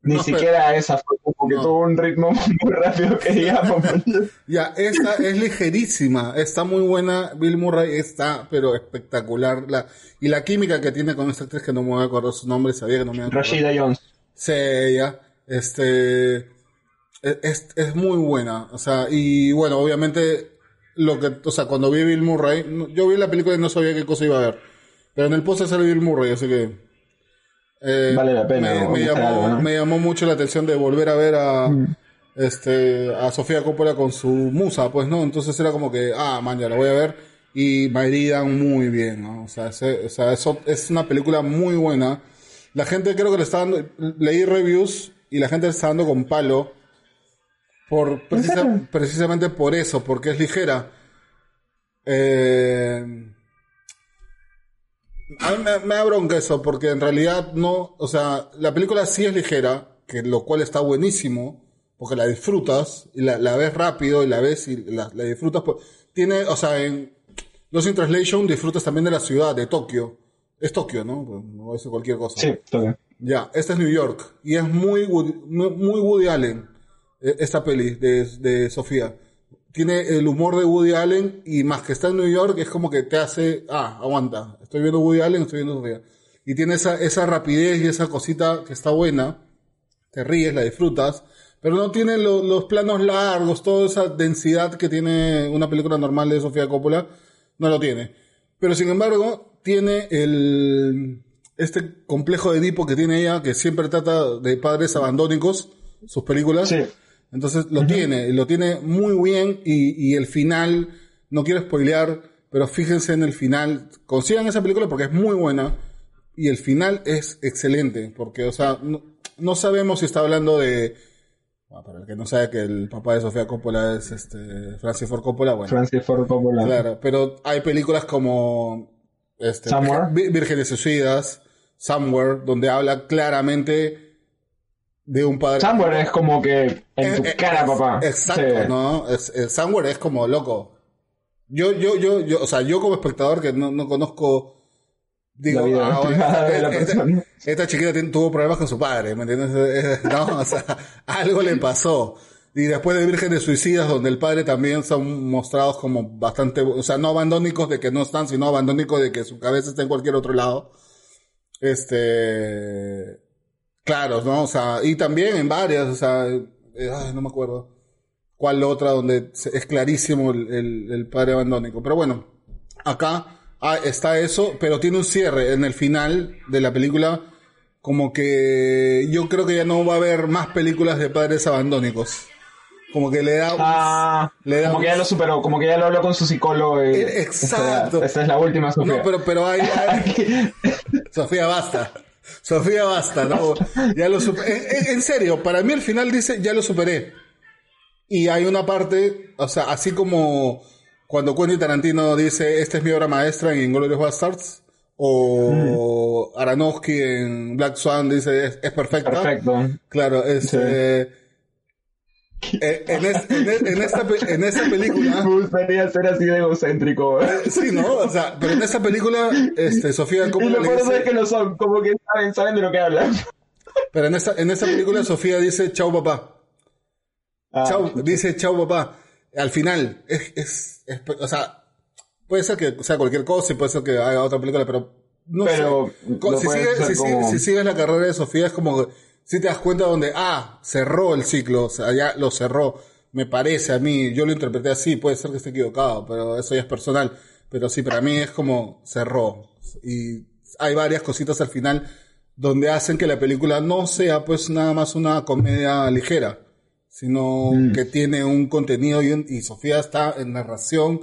ni No, pero- siquiera esa fue como que No. tuvo un ritmo muy rápido que digamos. Ya, esta es ligerísima. Está muy buena. Bill Murray está, pero espectacular. La, y la química que tiene con esta actriz que no me voy a acordar su nombre, sabía que no me iba a acordar. Rashida Jones. Sí, ella, este, es, es- es muy buena, o sea, y bueno, obviamente, lo que, o sea, cuando vi Bill Murray, yo vi la película y no sabía qué cosa iba a ver, pero en el póster sale Bill Murray, así que, eh, Vale la pena, me, me llamó, algo, ¿no? me llamó mucho la atención de volver a ver a, este, a Sofía Coppola con su musa, pues, ¿no? Entonces era como que, ah, man, ya la voy a ver, y me heridan muy bien, ¿no? O sea, se- o sea, eso es una película muy buena. La gente creo que le está dando, leí reviews y la gente le está dando con palo por precisa- precisamente por eso, porque es ligera. Eh, a mí me, me da bronca eso, porque en realidad no, o sea, la película sí es ligera, que lo cual está buenísimo, porque la disfrutas, y la, la ves rápido, y la ves y la, la disfrutas. por- tiene, o sea, en Lost in Translation disfrutas también de la ciudad, de Tokio. Es Tokio, ¿no? Pues, No es cualquier cosa. Sí, toca. Ya, esta es New York. Y es muy Woody, muy muy Woody Allen, eh, esta peli de, de Sofía. Tiene el humor de Woody Allen y más que está en New York es como que te hace, ah, aguanta, estoy viendo Woody Allen, estoy viendo Sofía. Y tiene esa, esa rapidez y esa cosita que está buena, te ríes, la disfrutas, pero no tiene lo- los planos largos, toda esa densidad que tiene una película normal de Sofía Coppola, no lo tiene. Pero sin embargo, tiene el, este complejo de Edipo que tiene ella, que siempre trata de padres abandónicos, sus películas. Sí. Entonces lo tiene, y lo tiene muy bien y, y el final, no quiero spoilear, pero fíjense en el final, consigan esa película porque es muy buena y el final es excelente, porque, o sea, no, no sabemos si está hablando de... Bueno, para el que no sabe que el papá de Sofía Coppola es este Francis Ford Coppola, bueno, Francis Ford Coppola. claro, pero hay películas como este, Somewhere. Vírgenes Suicidas, Somewhere, donde habla claramente de un padre... Somewhere es como que en tu Eh, eh, cara, es- papá. Exacto, Sí. ¿no? Somewhere es como loco. Yo, yo, yo, yo, o sea, yo como espectador que no, no conozco, digo, La vida ah, de la esta, esta chiquita tuvo problemas con su padre, ¿me entiendes? No, o sea, algo le pasó. Y después de Vírgenes Suicidas, donde el padre también son mostrados como bastante, o sea, no abandónicos de que no están, sino abandónicos de que su cabeza está en cualquier otro lado. Este, claro, ¿no? O sea, y también en varias, o sea, eh, ay, no me acuerdo cuál otra donde es clarísimo el, el- el padre abandónico. Pero bueno, acá ah, está eso, pero tiene un cierre en el final de la película, como que yo creo que ya no va a haber más películas de padres abandónicos. Como que le da un- Ah, Le da como un- que ya lo superó, como que ya lo habló con su psicólogo. y- Eh, exacto. Esta, esta es la última, Sofía. No, pero, pero hay, hay- Sofía, basta. Sofía, basta, ¿no? Ya lo super- en, serio, para mí el final dice, ya lo superé. Y hay una parte, o sea, así como cuando Quentin Tarantino dice, esta es mi obra maestra en Inglourious Bastards, o Aronofsky en Black Swan dice, es, es perfecta. Perfecto. Claro, es, Sí. eh, Eh, en, es- en en esta, en esta película... Me gustaría ser así de egocéntrico. ¿eh? Sí, ¿no? O sea, pero en esta película, este, Sofía Y Coppola lo le peor dice... es que no son, como que saben, saben de lo que hablan. Pero en esta, en esta película Sofía dice chau papá. Ah, Chau, dice chau papá. Al final, es, es, es- o sea, puede ser que sea cualquier cosa y puede ser que haga otra película, pero no Pero sé. Lo Si, sigue- ser si, sigue- como- si sigues la carrera de Sofía es como si te das cuenta donde, ah, cerró el ciclo, o sea, ya lo cerró. Me parece a mí, yo lo interpreté así, puede ser que esté equivocado, pero eso ya es personal. Pero sí, para mí es como cerró. Y hay varias cositas al final donde hacen que la película no sea pues nada más una comedia ligera, sino que tiene un contenido y, un- y Sofía está en narración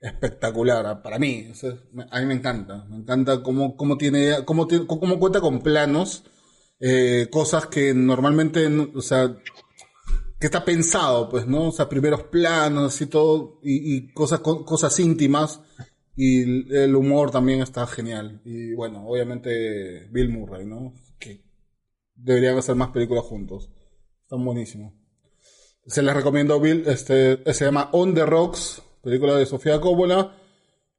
espectacular para mí. O sea, a mí me encanta, me encanta cómo, cómo tiene, cómo, cómo cuenta con planos, eh, cosas que normalmente, no- o sea, que está pensado, pues, ¿no? O sea, primeros planos y todo, y, cosas, co- cosas íntimas, y el humor también está genial. Y bueno, obviamente Bill Murray, ¿no? Que deberían hacer más películas juntos. Están buenísimos. Se les recomiendo Bill, este, se llama On the Rocks, película de Sofía Coppola,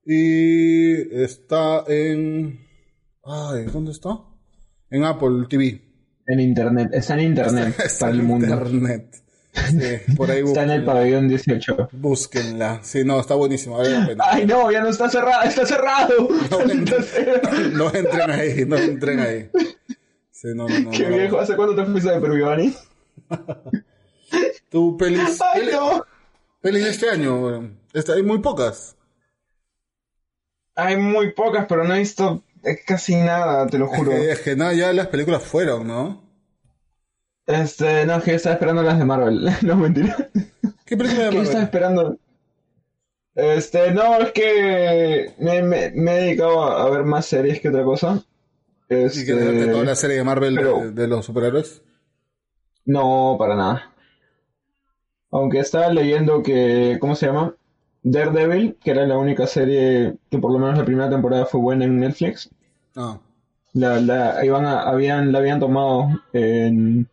y está en, ay, ¿dónde está? En Apple TV. En internet, está en internet Está para el en mundo. internet. Sí, por ahí Está en el pabellón 18. Búsquenla. Sí, no, está buenísimo. Vale la pena. Ay, no, ya no está cerrado, está cerrado. No, entren ahí, no entren ahí. Sí, no, no, no. Qué no. viejo, ¿hace cuánto te fuiste de Perú, Giovanni? Tú, pelis, Ay, pelis, no. pelis de este año. Está- hay muy pocas. Hay muy pocas, pero no he visto eh, casi nada, te lo Es juro. que, es que nada, ya las películas fueron, ¿no? Este, no, es que yo estaba esperando las de Marvel. No, mentira. ¿Qué película de ¿Qué estaba Marvel? esperando? Este, no, es que me, me- me he dedicado a, ver más series que otra cosa. ¿Y que de Este, toda la serie de Marvel de, los superhéroes? No, para nada. Aunque estaba leyendo que, ¿cómo se llama? Daredevil, que era la única serie que por lo menos la primera temporada fue buena en Netflix. Ah, La, la, iban a- habían, la habían tomado en,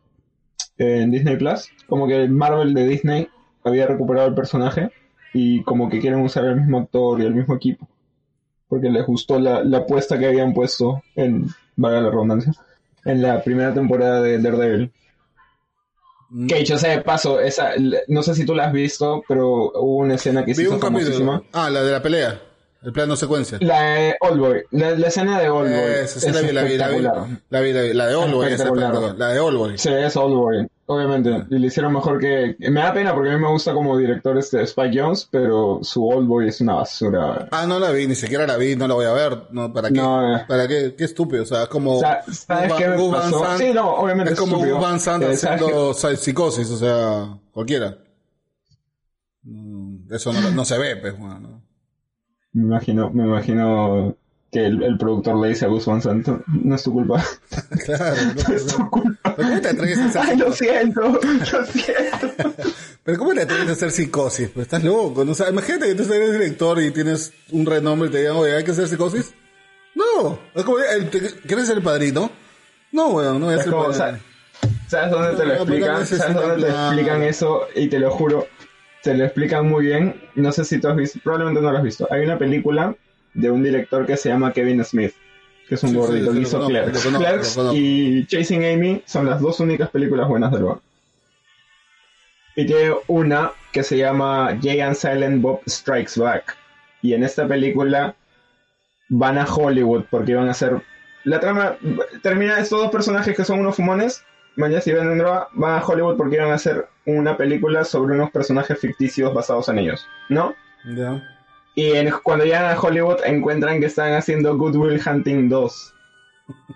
en Disney Plus. Como que Marvel de Disney había recuperado el personaje y como que quieren usar el mismo actor y el mismo equipo. Porque les gustó la, la apuesta que habían puesto en, valga la redundancia, en la primera temporada de Daredevil. Mm. Que dicho sea de paso, esa, no sé si tú la has visto, pero hubo una escena que se Vi hizo un capítulo. famosísima. Ah, la de la pelea. El plano secuencia. La de Oldboy, la, la escena de Oldboy. Esa, sí, es la vi, la vi, la vi. espectacular. La vi, de Oldboy, es. La de Oldboy. Sí, es Oldboy, obviamente. Y le hicieron mejor que... Me da pena porque a mí me gusta como director este Spike Jones, pero su Oldboy es una basura. Ah, no la vi, ni siquiera la vi, no la voy a ver. No, ¿Para qué? No, eh. ¿Para qué? Qué estúpido, o sea, es como... O sea, ¿sabes qué me pasó? Sí, no, obviamente Es como estúpido. Van Sant Eh, ¿sabes haciendo psicosis, o sea, cualquiera. Mm, Eso no, no se ve, pues, bueno, ¿no? Me imagino, me imagino que el, el productor le dice a Gus Van Sant, no es tu culpa. Claro, no, No es tu culpa. Pero ¿cómo te atreves a hacer Ay, lo siento, lo siento. Pero ¿cómo te atreves a hacer psicosis? Pues estás loco, ¿no? O sea, imagínate que tú eres director y tienes un renombre y te digan, oye, ¿hay que hacer psicosis? No, es como, eh, ¿te- ¿quieres ser el padrino? No, weón, no voy a ser como, padrino. ¿Sabes dónde te lo explican? ¿Sabes dónde te explican eso? Y te lo juro, te lo explican muy bien. No sé si tú has visto, probablemente no lo has visto. Hay una película de un director que se llama Kevin Smith, que es un Sí, gordito sí, hizo Clerks. conozco, y Chasing Amy son las dos únicas películas buenas del lugar. Y tiene una que se llama Jay and Silent Bob Strikes Back. Y en esta película van a Hollywood porque iban a hacer... La trama termina estos dos personajes que son unos fumones, mañana venden droga, van a Hollywood porque iban a hacer una película sobre unos personajes ficticios basados en ellos, ¿no? Ya. Y en- cuando llegan a Hollywood encuentran que están haciendo Good Will Hunting 2.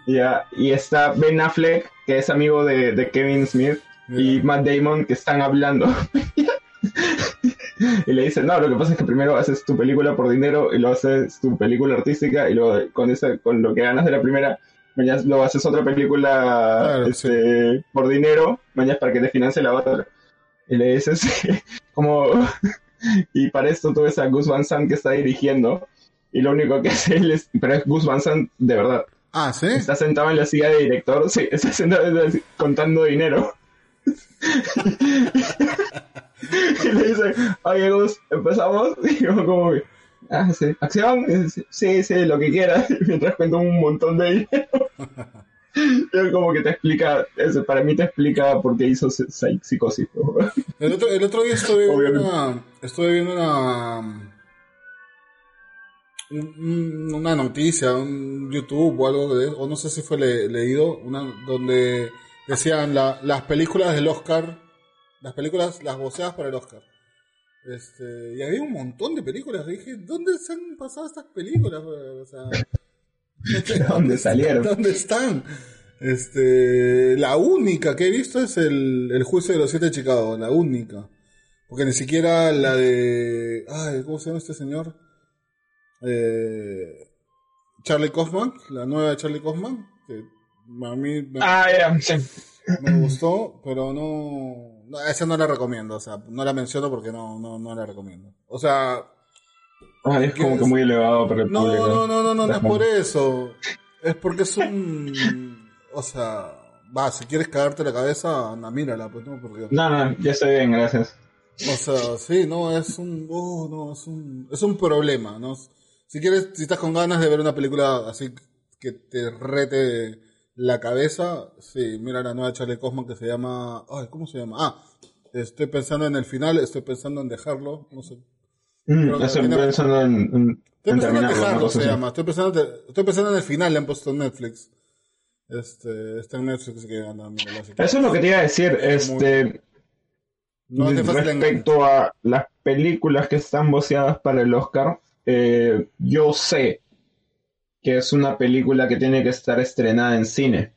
Ya, y está Ben Affleck, que es amigo de, de Kevin Smith, y Ya. Matt Damon, que están hablando. y le dicen, no, lo que pasa es que primero haces tu película por dinero y luego haces tu película artística y luego con, esa, con lo que ganas de la primera, mañana luego haces otra película Claro, este, por dinero, mañana para que te financie la otra. Y le dices, como... y para esto tú ves a Gus Van Sant que está dirigiendo y lo único que hace él es... Pero es Gus Van Sant de verdad. Ah, ¿sí? Está sentado en la silla de director, sí, está sentado en la- contando dinero. y le dice, oye Gus, empezamos. Y yo como que, ah, sí, acción, sí, sí, lo que quieras, mientras cuento un montón de dinero. Como que te explica, para mí te explica por qué hizo psi- psi- psicosis. ¿no? El otro, el otro día estuve viendo una, estuve viendo una, un- una noticia, un YouTube o algo de, o no sé si fue le- leído, una donde decían la- las películas del Oscar, las películas, las voceadas para el Oscar. Este, y había un montón de películas. Y dije, ¿dónde se han pasado estas películas? O sea, ¿De dónde salieron? ¿Dónde están? Este, la única que he visto es el, el juicio de los siete de Chicago, la única. Porque ni siquiera la de, ay, ¿cómo se llama este señor? Eh, Charlie Kaufman, la nueva de Charlie Kaufman, que a mí me, Ah, ya, sí. me gustó, pero no, no, esa no la recomiendo, o sea, no la menciono porque no, no, no la recomiendo. O sea, Ay, es como que muy elevado para el no, público. no, no, no, no, no es por eso. Es porque es un. O sea, va, si quieres cagarte la cabeza, anda, mírala, pues no, porque. No, no, ya estoy bien, gracias. O sea, sí, no, es un. Oh, no, es un. Es un problema, ¿no? Si quieres, si estás con ganas de ver una película así que te rete la cabeza, sí, mira la nueva Charlie Kaufman que se llama. Ay, ¿cómo se llama? Ah, estoy pensando en el final, estoy pensando en dejarlo, no sé. Mm, estoy pensando en, en, Estoy en cosa se llama. Estoy pensando, estoy pensando en el final, le han puesto en Netflix. Este, está en Netflix, que anda, que- Eso es lo que te iba a decir. Este, No te fácil engaño. respecto a las películas que están voceadas para el Oscar, eh, yo sé que es una película que tiene que estar estrenada en cine.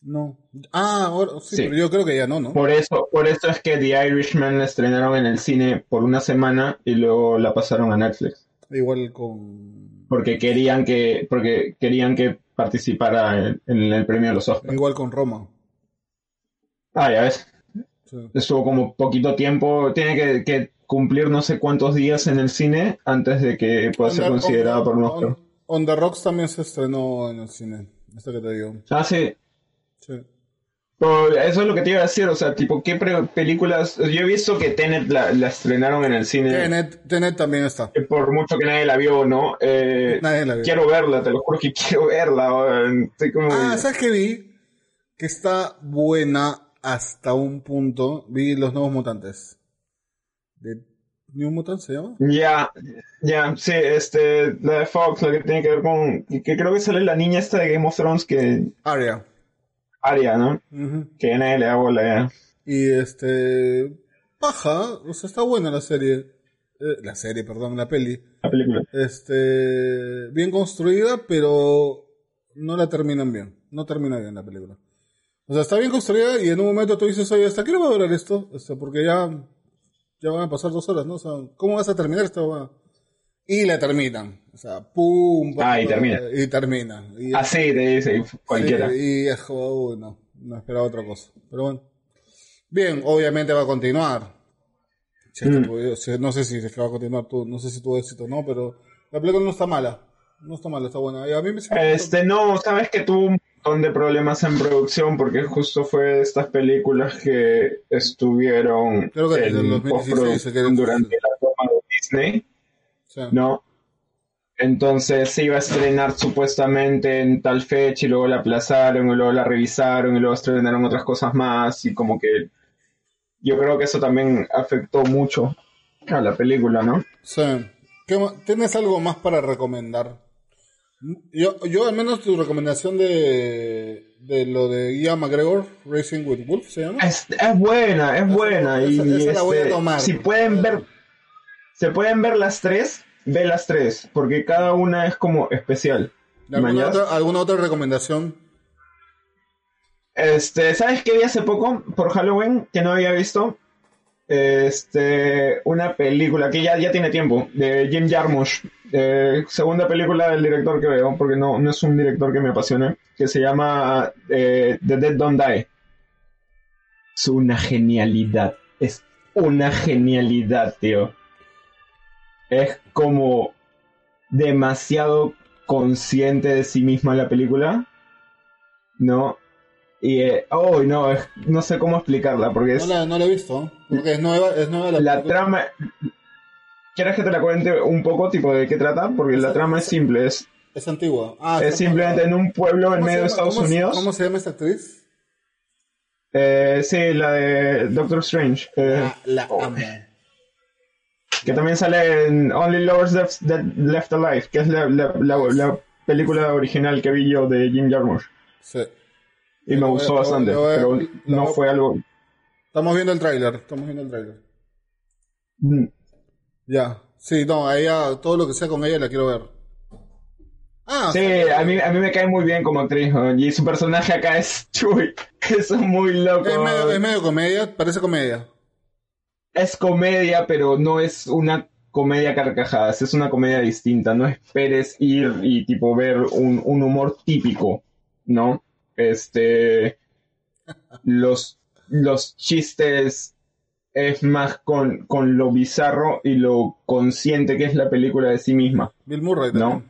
No. Ah, ahora, sí, Sí. pero yo creo que ya no, ¿no? Por eso, por eso es que The Irishman la estrenaron en el cine por una semana y luego la pasaron a Netflix. Igual con. Porque querían que, porque querían que participara en, en el premio de los Oscars. Igual con Roma. Ah, ya ves. Sí. Estuvo como poquito tiempo. Tiene que, que cumplir no sé cuántos días en el cine antes de que pueda ser On on- por un on- Oscar. On the Rocks también se estrenó en el cine. Esto que te digo. Ah, sí. Sí. Pero eso es lo que te iba a decir. O sea, tipo, ¿qué películas? Yo he visto que Tenet la, la estrenaron en el cine. Tenet, Tenet también está. Por mucho que nadie la vio, ¿no? Eh, Nadie la vio. Quiero verla, te lo juro que quiero verla. weón. Estoy como... Ah, ¿sabes qué vi? Que está buena hasta un punto. Vi Los Nuevos Mutantes. ¿De New Mutant se llama? Ya, ya, sí, este, la de Fox, la que tiene que ver con, que que creo que sale la niña esta de Game of Thrones que, Aria. Aria, ¿no? Ujú. Que nadie le da bola ya. Y este. Paja, o sea, está buena la serie. Eh, la serie, perdón, la peli. La película. Este. Bien construida, pero no la terminan bien. No termina bien la película. O sea, está bien construida y en un momento tú dices, oye, ¿hasta qué le va a durar esto? O sea, porque ya. Ya van a pasar dos horas, ¿no? O sea, ¿cómo vas a terminar esto? Va? Y la terminan. O sea, pum. Ah, y termina. Y termina. Y Así te dice cualquiera. Sí, y es como, uy, no, no esperaba otra cosa. Pero bueno. Bien, obviamente va a continuar. Si es que Mm. si- no sé si es que va a continuar, tú, no sé si tuvo éxito o no, pero la película no está mala. No está mala, está buena. Y a mí me Este, no, sabes que tuvo un montón de problemas en producción porque justo fue de estas películas que estuvieron Creo que en 2016 se postproducción quedó- durante la toma de Disney. ¿No? Entonces se iba a estrenar supuestamente en tal fecha y luego la aplazaron y luego la revisaron y luego estrenaron otras cosas más y como que yo creo que eso también afectó mucho a la película, ¿no? sí. ¿Qué ma- ¿Tienes algo más para recomendar? Yo, yo al menos tu recomendación de, de lo de Ian McGregor, Racing with Wolf, ¿se llama? Es, es buena, es buena y esa- esa la voy a este, tomar. si pueden ver se pueden ver las tres, ve las tres porque cada una es como especial. ¿Alguna otra, ¿Alguna otra recomendación? Este, ¿sabes qué vi hace poco por Halloween que no había visto? Este, una película que ya, ya tiene tiempo, de Jim Jarmusch, eh, segunda película del director que veo, porque no, no es un director que me apasione, que se llama eh, The Dead Don't Die. Es una genialidad, es una genialidad, tío. Es como demasiado consciente de sí misma la película, ¿no? Y, eh, oh, no, es- no sé cómo explicarla, porque No es la, no la he visto, porque es nueva, es nueva la, la trama... ¿Quieres que te la cuente un poco, tipo, de qué trata? Porque la trama es simple, es, Es antigua. Ah, es simplemente en un pueblo en ¿Cómo se medio de Estados cómo se- Unidos. ¿Cómo se llama esta actriz? Eh, sí, la de Doctor Strange, eh, Ah, la amo. Que también sale en Only Lovers Left, Dead- Left Alive, que es la, la- la- la película original que vi yo de Jim Jarmusch. Sí. Y me gustó bastante, pero no fue algo... Estamos viendo el tráiler, estamos viendo el tráiler. Mm, Ya. Sí, no, a ella, todo lo que sea con ella la quiero ver. Ah, Sí, a mí, a mí me cae muy bien como actriz, ¿no? y su personaje acá es Chuy, es muy loco. es medio, es medio comedia, parece comedia. Es comedia, pero no es una comedia carcajadas, es una comedia distinta. No esperes ir y tipo ver un, un humor típico, ¿no? Este los, los chistes es más con, con lo bizarro y lo consciente que es la película de sí misma. Bill Murray No. también.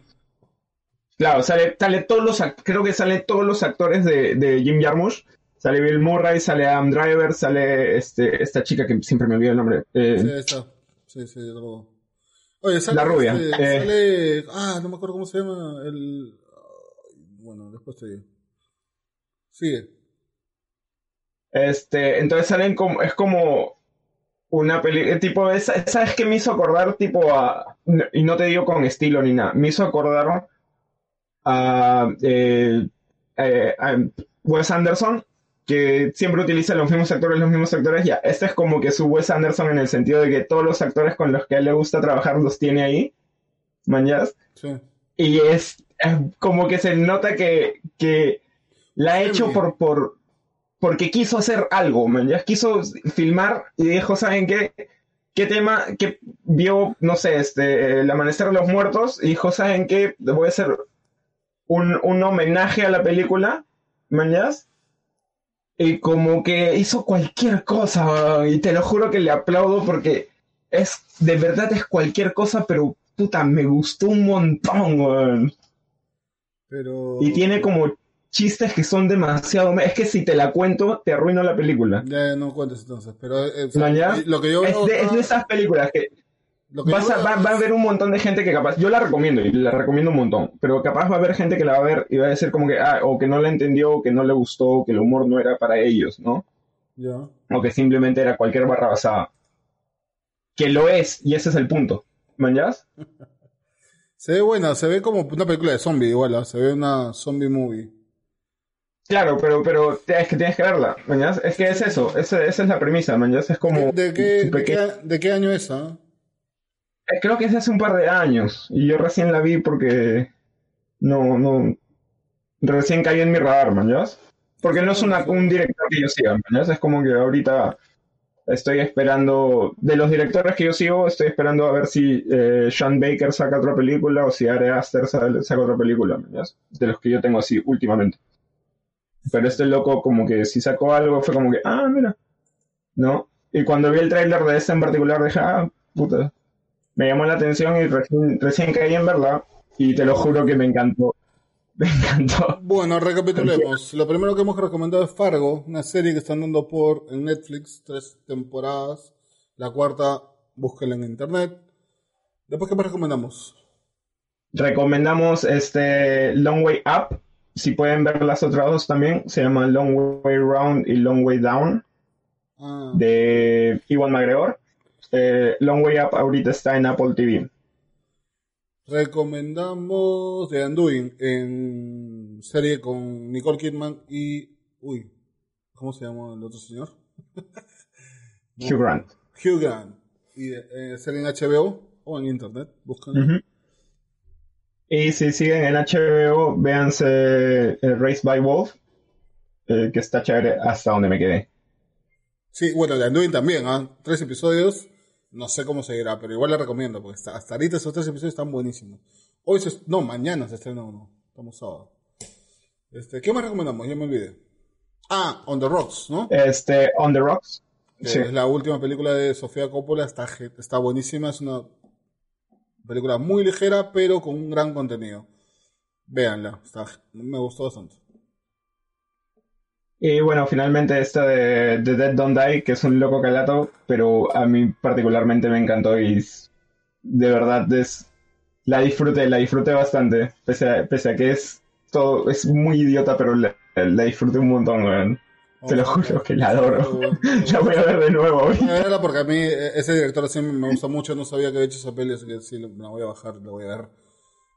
Claro, sale, sale todos los creo que salen todos los actores de, de Jim Jarmusch. Sale Bill Murray, sale Adam Driver, sale este, esta chica que siempre me olvido el nombre. eh, Sí, está. Sí, sí, luego. Oye, sale, La rubia, este, eh. sale, ah, no me acuerdo cómo se llama, el, bueno, después te digo. Sigue. Este, entonces salen como, es como una película, tipo, esa- ¿sabes qué me hizo acordar? Tipo a, y no te digo con estilo ni nada, me hizo acordar a, eh, eh, a Wes Anderson, que siempre utiliza los mismos actores, los mismos actores, ya, este es como que su Wes Anderson en el sentido de que todos los actores con los que a él le gusta trabajar los tiene ahí, mañas, Sí. y es, es como que se nota que, que la ha hecho por, por, porque quiso hacer algo, man, ya quiso filmar y dijo, ¿saben qué? ¿Qué tema? Que vio, no sé, este, el amanecer de los muertos y dijo, ¿saben qué? Voy a hacer un, un homenaje a la película, man, Y como que hizo cualquier cosa, y te lo juro que le aplaudo porque es, de verdad es cualquier cosa, pero puta, me gustó un montón, weón. Pero. Y tiene como chistes que son demasiado... Es que si te la cuento, te arruino la película. Ya no cuentes entonces, pero. eh, o sea, ¿No, ya? Lo que yo Es veo. de, es de esas películas que vas a- veo va, va a haber un montón de gente que capaz... Yo la recomiendo y la recomiendo un montón, pero capaz va a haber gente que la va a ver y va a decir como que, ah, o que no la entendió, o que no le gustó, o que el humor no era para ellos, ¿no? Ya. O que simplemente era cualquier barra basada. Que lo es, y ese es el punto. ¿Mañas? Se ve buena, se ve como una película de zombie, igual, ¿ah? se ve una zombie movie. Claro, pero, pero es que tienes que verla, ¿mañas? Es que es eso, ese- esa es la premisa, ¿mañas? Es como... ¿De qué, de, qué, de qué año es? ah? Eh, Creo que es hace un par de años, y yo recién la vi porque... No, no... Recién cayó en mi radar, ¿mañas? Porque no es una- un director que yo siga, ¿mañas? Es como que ahorita estoy esperando... De los directores que yo sigo, estoy esperando a ver si eh, Sean Baker saca otra película o si Ari Aster sa- saca otra película, ¿mañas? De los que yo tengo así últimamente. Pero este loco como que si sacó algo fue como que, ah, mira, ¿no? Y cuando vi el tráiler de este en particular dije, ah, puta, me llamó la atención y recién, recién caí en verla y te lo juro que me encantó. Me encantó. Bueno, recapitulemos. Lo primero que hemos recomendado es Fargo, una serie que están dando por en Netflix, tres temporadas. La cuarta, búsquenla en internet. Después, ¿qué más recomendamos? Recomendamos este Long Way Up. Si pueden ver las otras dos también, se llama Long Way Round y Long Way Down Ah, de Iwan McGregor. Eh, Long Way Up ahorita está en Apple TV. recomendamos The Undoing, en serie con Nicole Kidman y... Uy, ¿cómo se llama el otro señor? Hugh Grant. Hugh Grant. Y eh, serie en HBO o en internet, buscan. Y si siguen en HBO, véanse eh, Race by Wolf, eh, que está chévere hasta donde me quedé. Sí, bueno, The Undoing también, ¿ah? Tres episodios. No sé cómo seguirá, pero igual la recomiendo, porque hasta ahorita esos tres episodios están buenísimos. Hoy se, no, mañana se estrena uno. Estamos sábado. Este, ¿qué más recomendamos? Ya me olvidé. Ah, On the Rocks, ¿no? Este, On the Rocks. Sí. Es la última película de Sofía Coppola, está, está buenísima, es una película muy ligera, pero con un gran contenido. Véanla, está, me gustó bastante. Y bueno, finalmente esta de, de Dead Don't Die, que es un loco calato, pero a mí particularmente me encantó y de verdad es la disfruté, la disfruté bastante, pese a, pese a que es todo, es muy idiota, pero la, la disfruté un montón, weón. Te lo juro que la adoro. La voy a ver de nuevo. Voy a verla porque a mí eh, ese director sí me gusta mucho, no sabía que había hecho esa peli, así que sí, la voy a bajar, la voy a ver.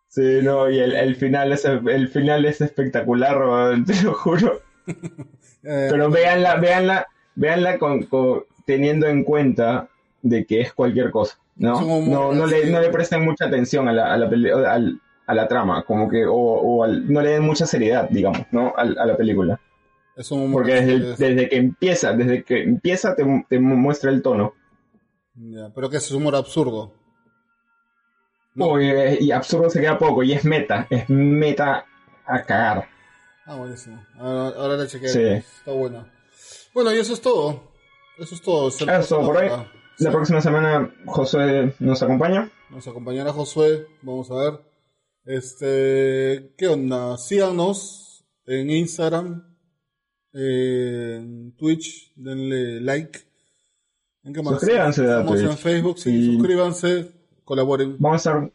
Sí, no, y el, el final es el final es espectacular, weón, te lo juro. Eh, Pero véanla, véanla, véanla con, con- teniendo en cuenta de que es cualquier cosa, ¿no? No, no, le, no le presten mucha atención a la, a la, peli- al- a la trama, como que, o, o al- no le den mucha seriedad, digamos, ¿no? A, la película. es un humor Porque desde, el- desde que empieza, desde que empieza te, te muestra el tono. ya, pero que es humor absurdo. No. Eh, y absurdo se queda poco, y es meta, es meta a cagar. Ah, buenísimo. Ahora, ahora la chequeé. Sí. Está buena. Bueno, y eso es todo. Eso es todo. Se Ah, Eso, por hoy. acá. La Sí. próxima semana José nos acompaña. Nos acompañará Josué. Vamos a ver. Este, ¿qué onda? Síganos en Instagram, en Twitch, denle like. ¿En qué más? Suscríbanse a Estamos en Twitch. Facebook, sí, Y- suscríbanse, colaboren. Vamos a estar,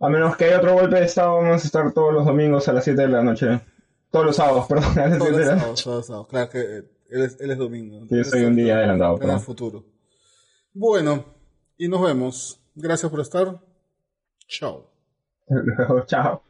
a menos que haya otro golpe de estado, vamos a estar todos los domingos a las 7 de la noche. Todos los sábados, perdón, Todos 7 de los sábados, todos los sábados. Claro que eh, él es, él es domingo. Sí, yo soy un día adelantado, En el futuro. Bueno, y nos vemos. Gracias por estar. Chao. Chao.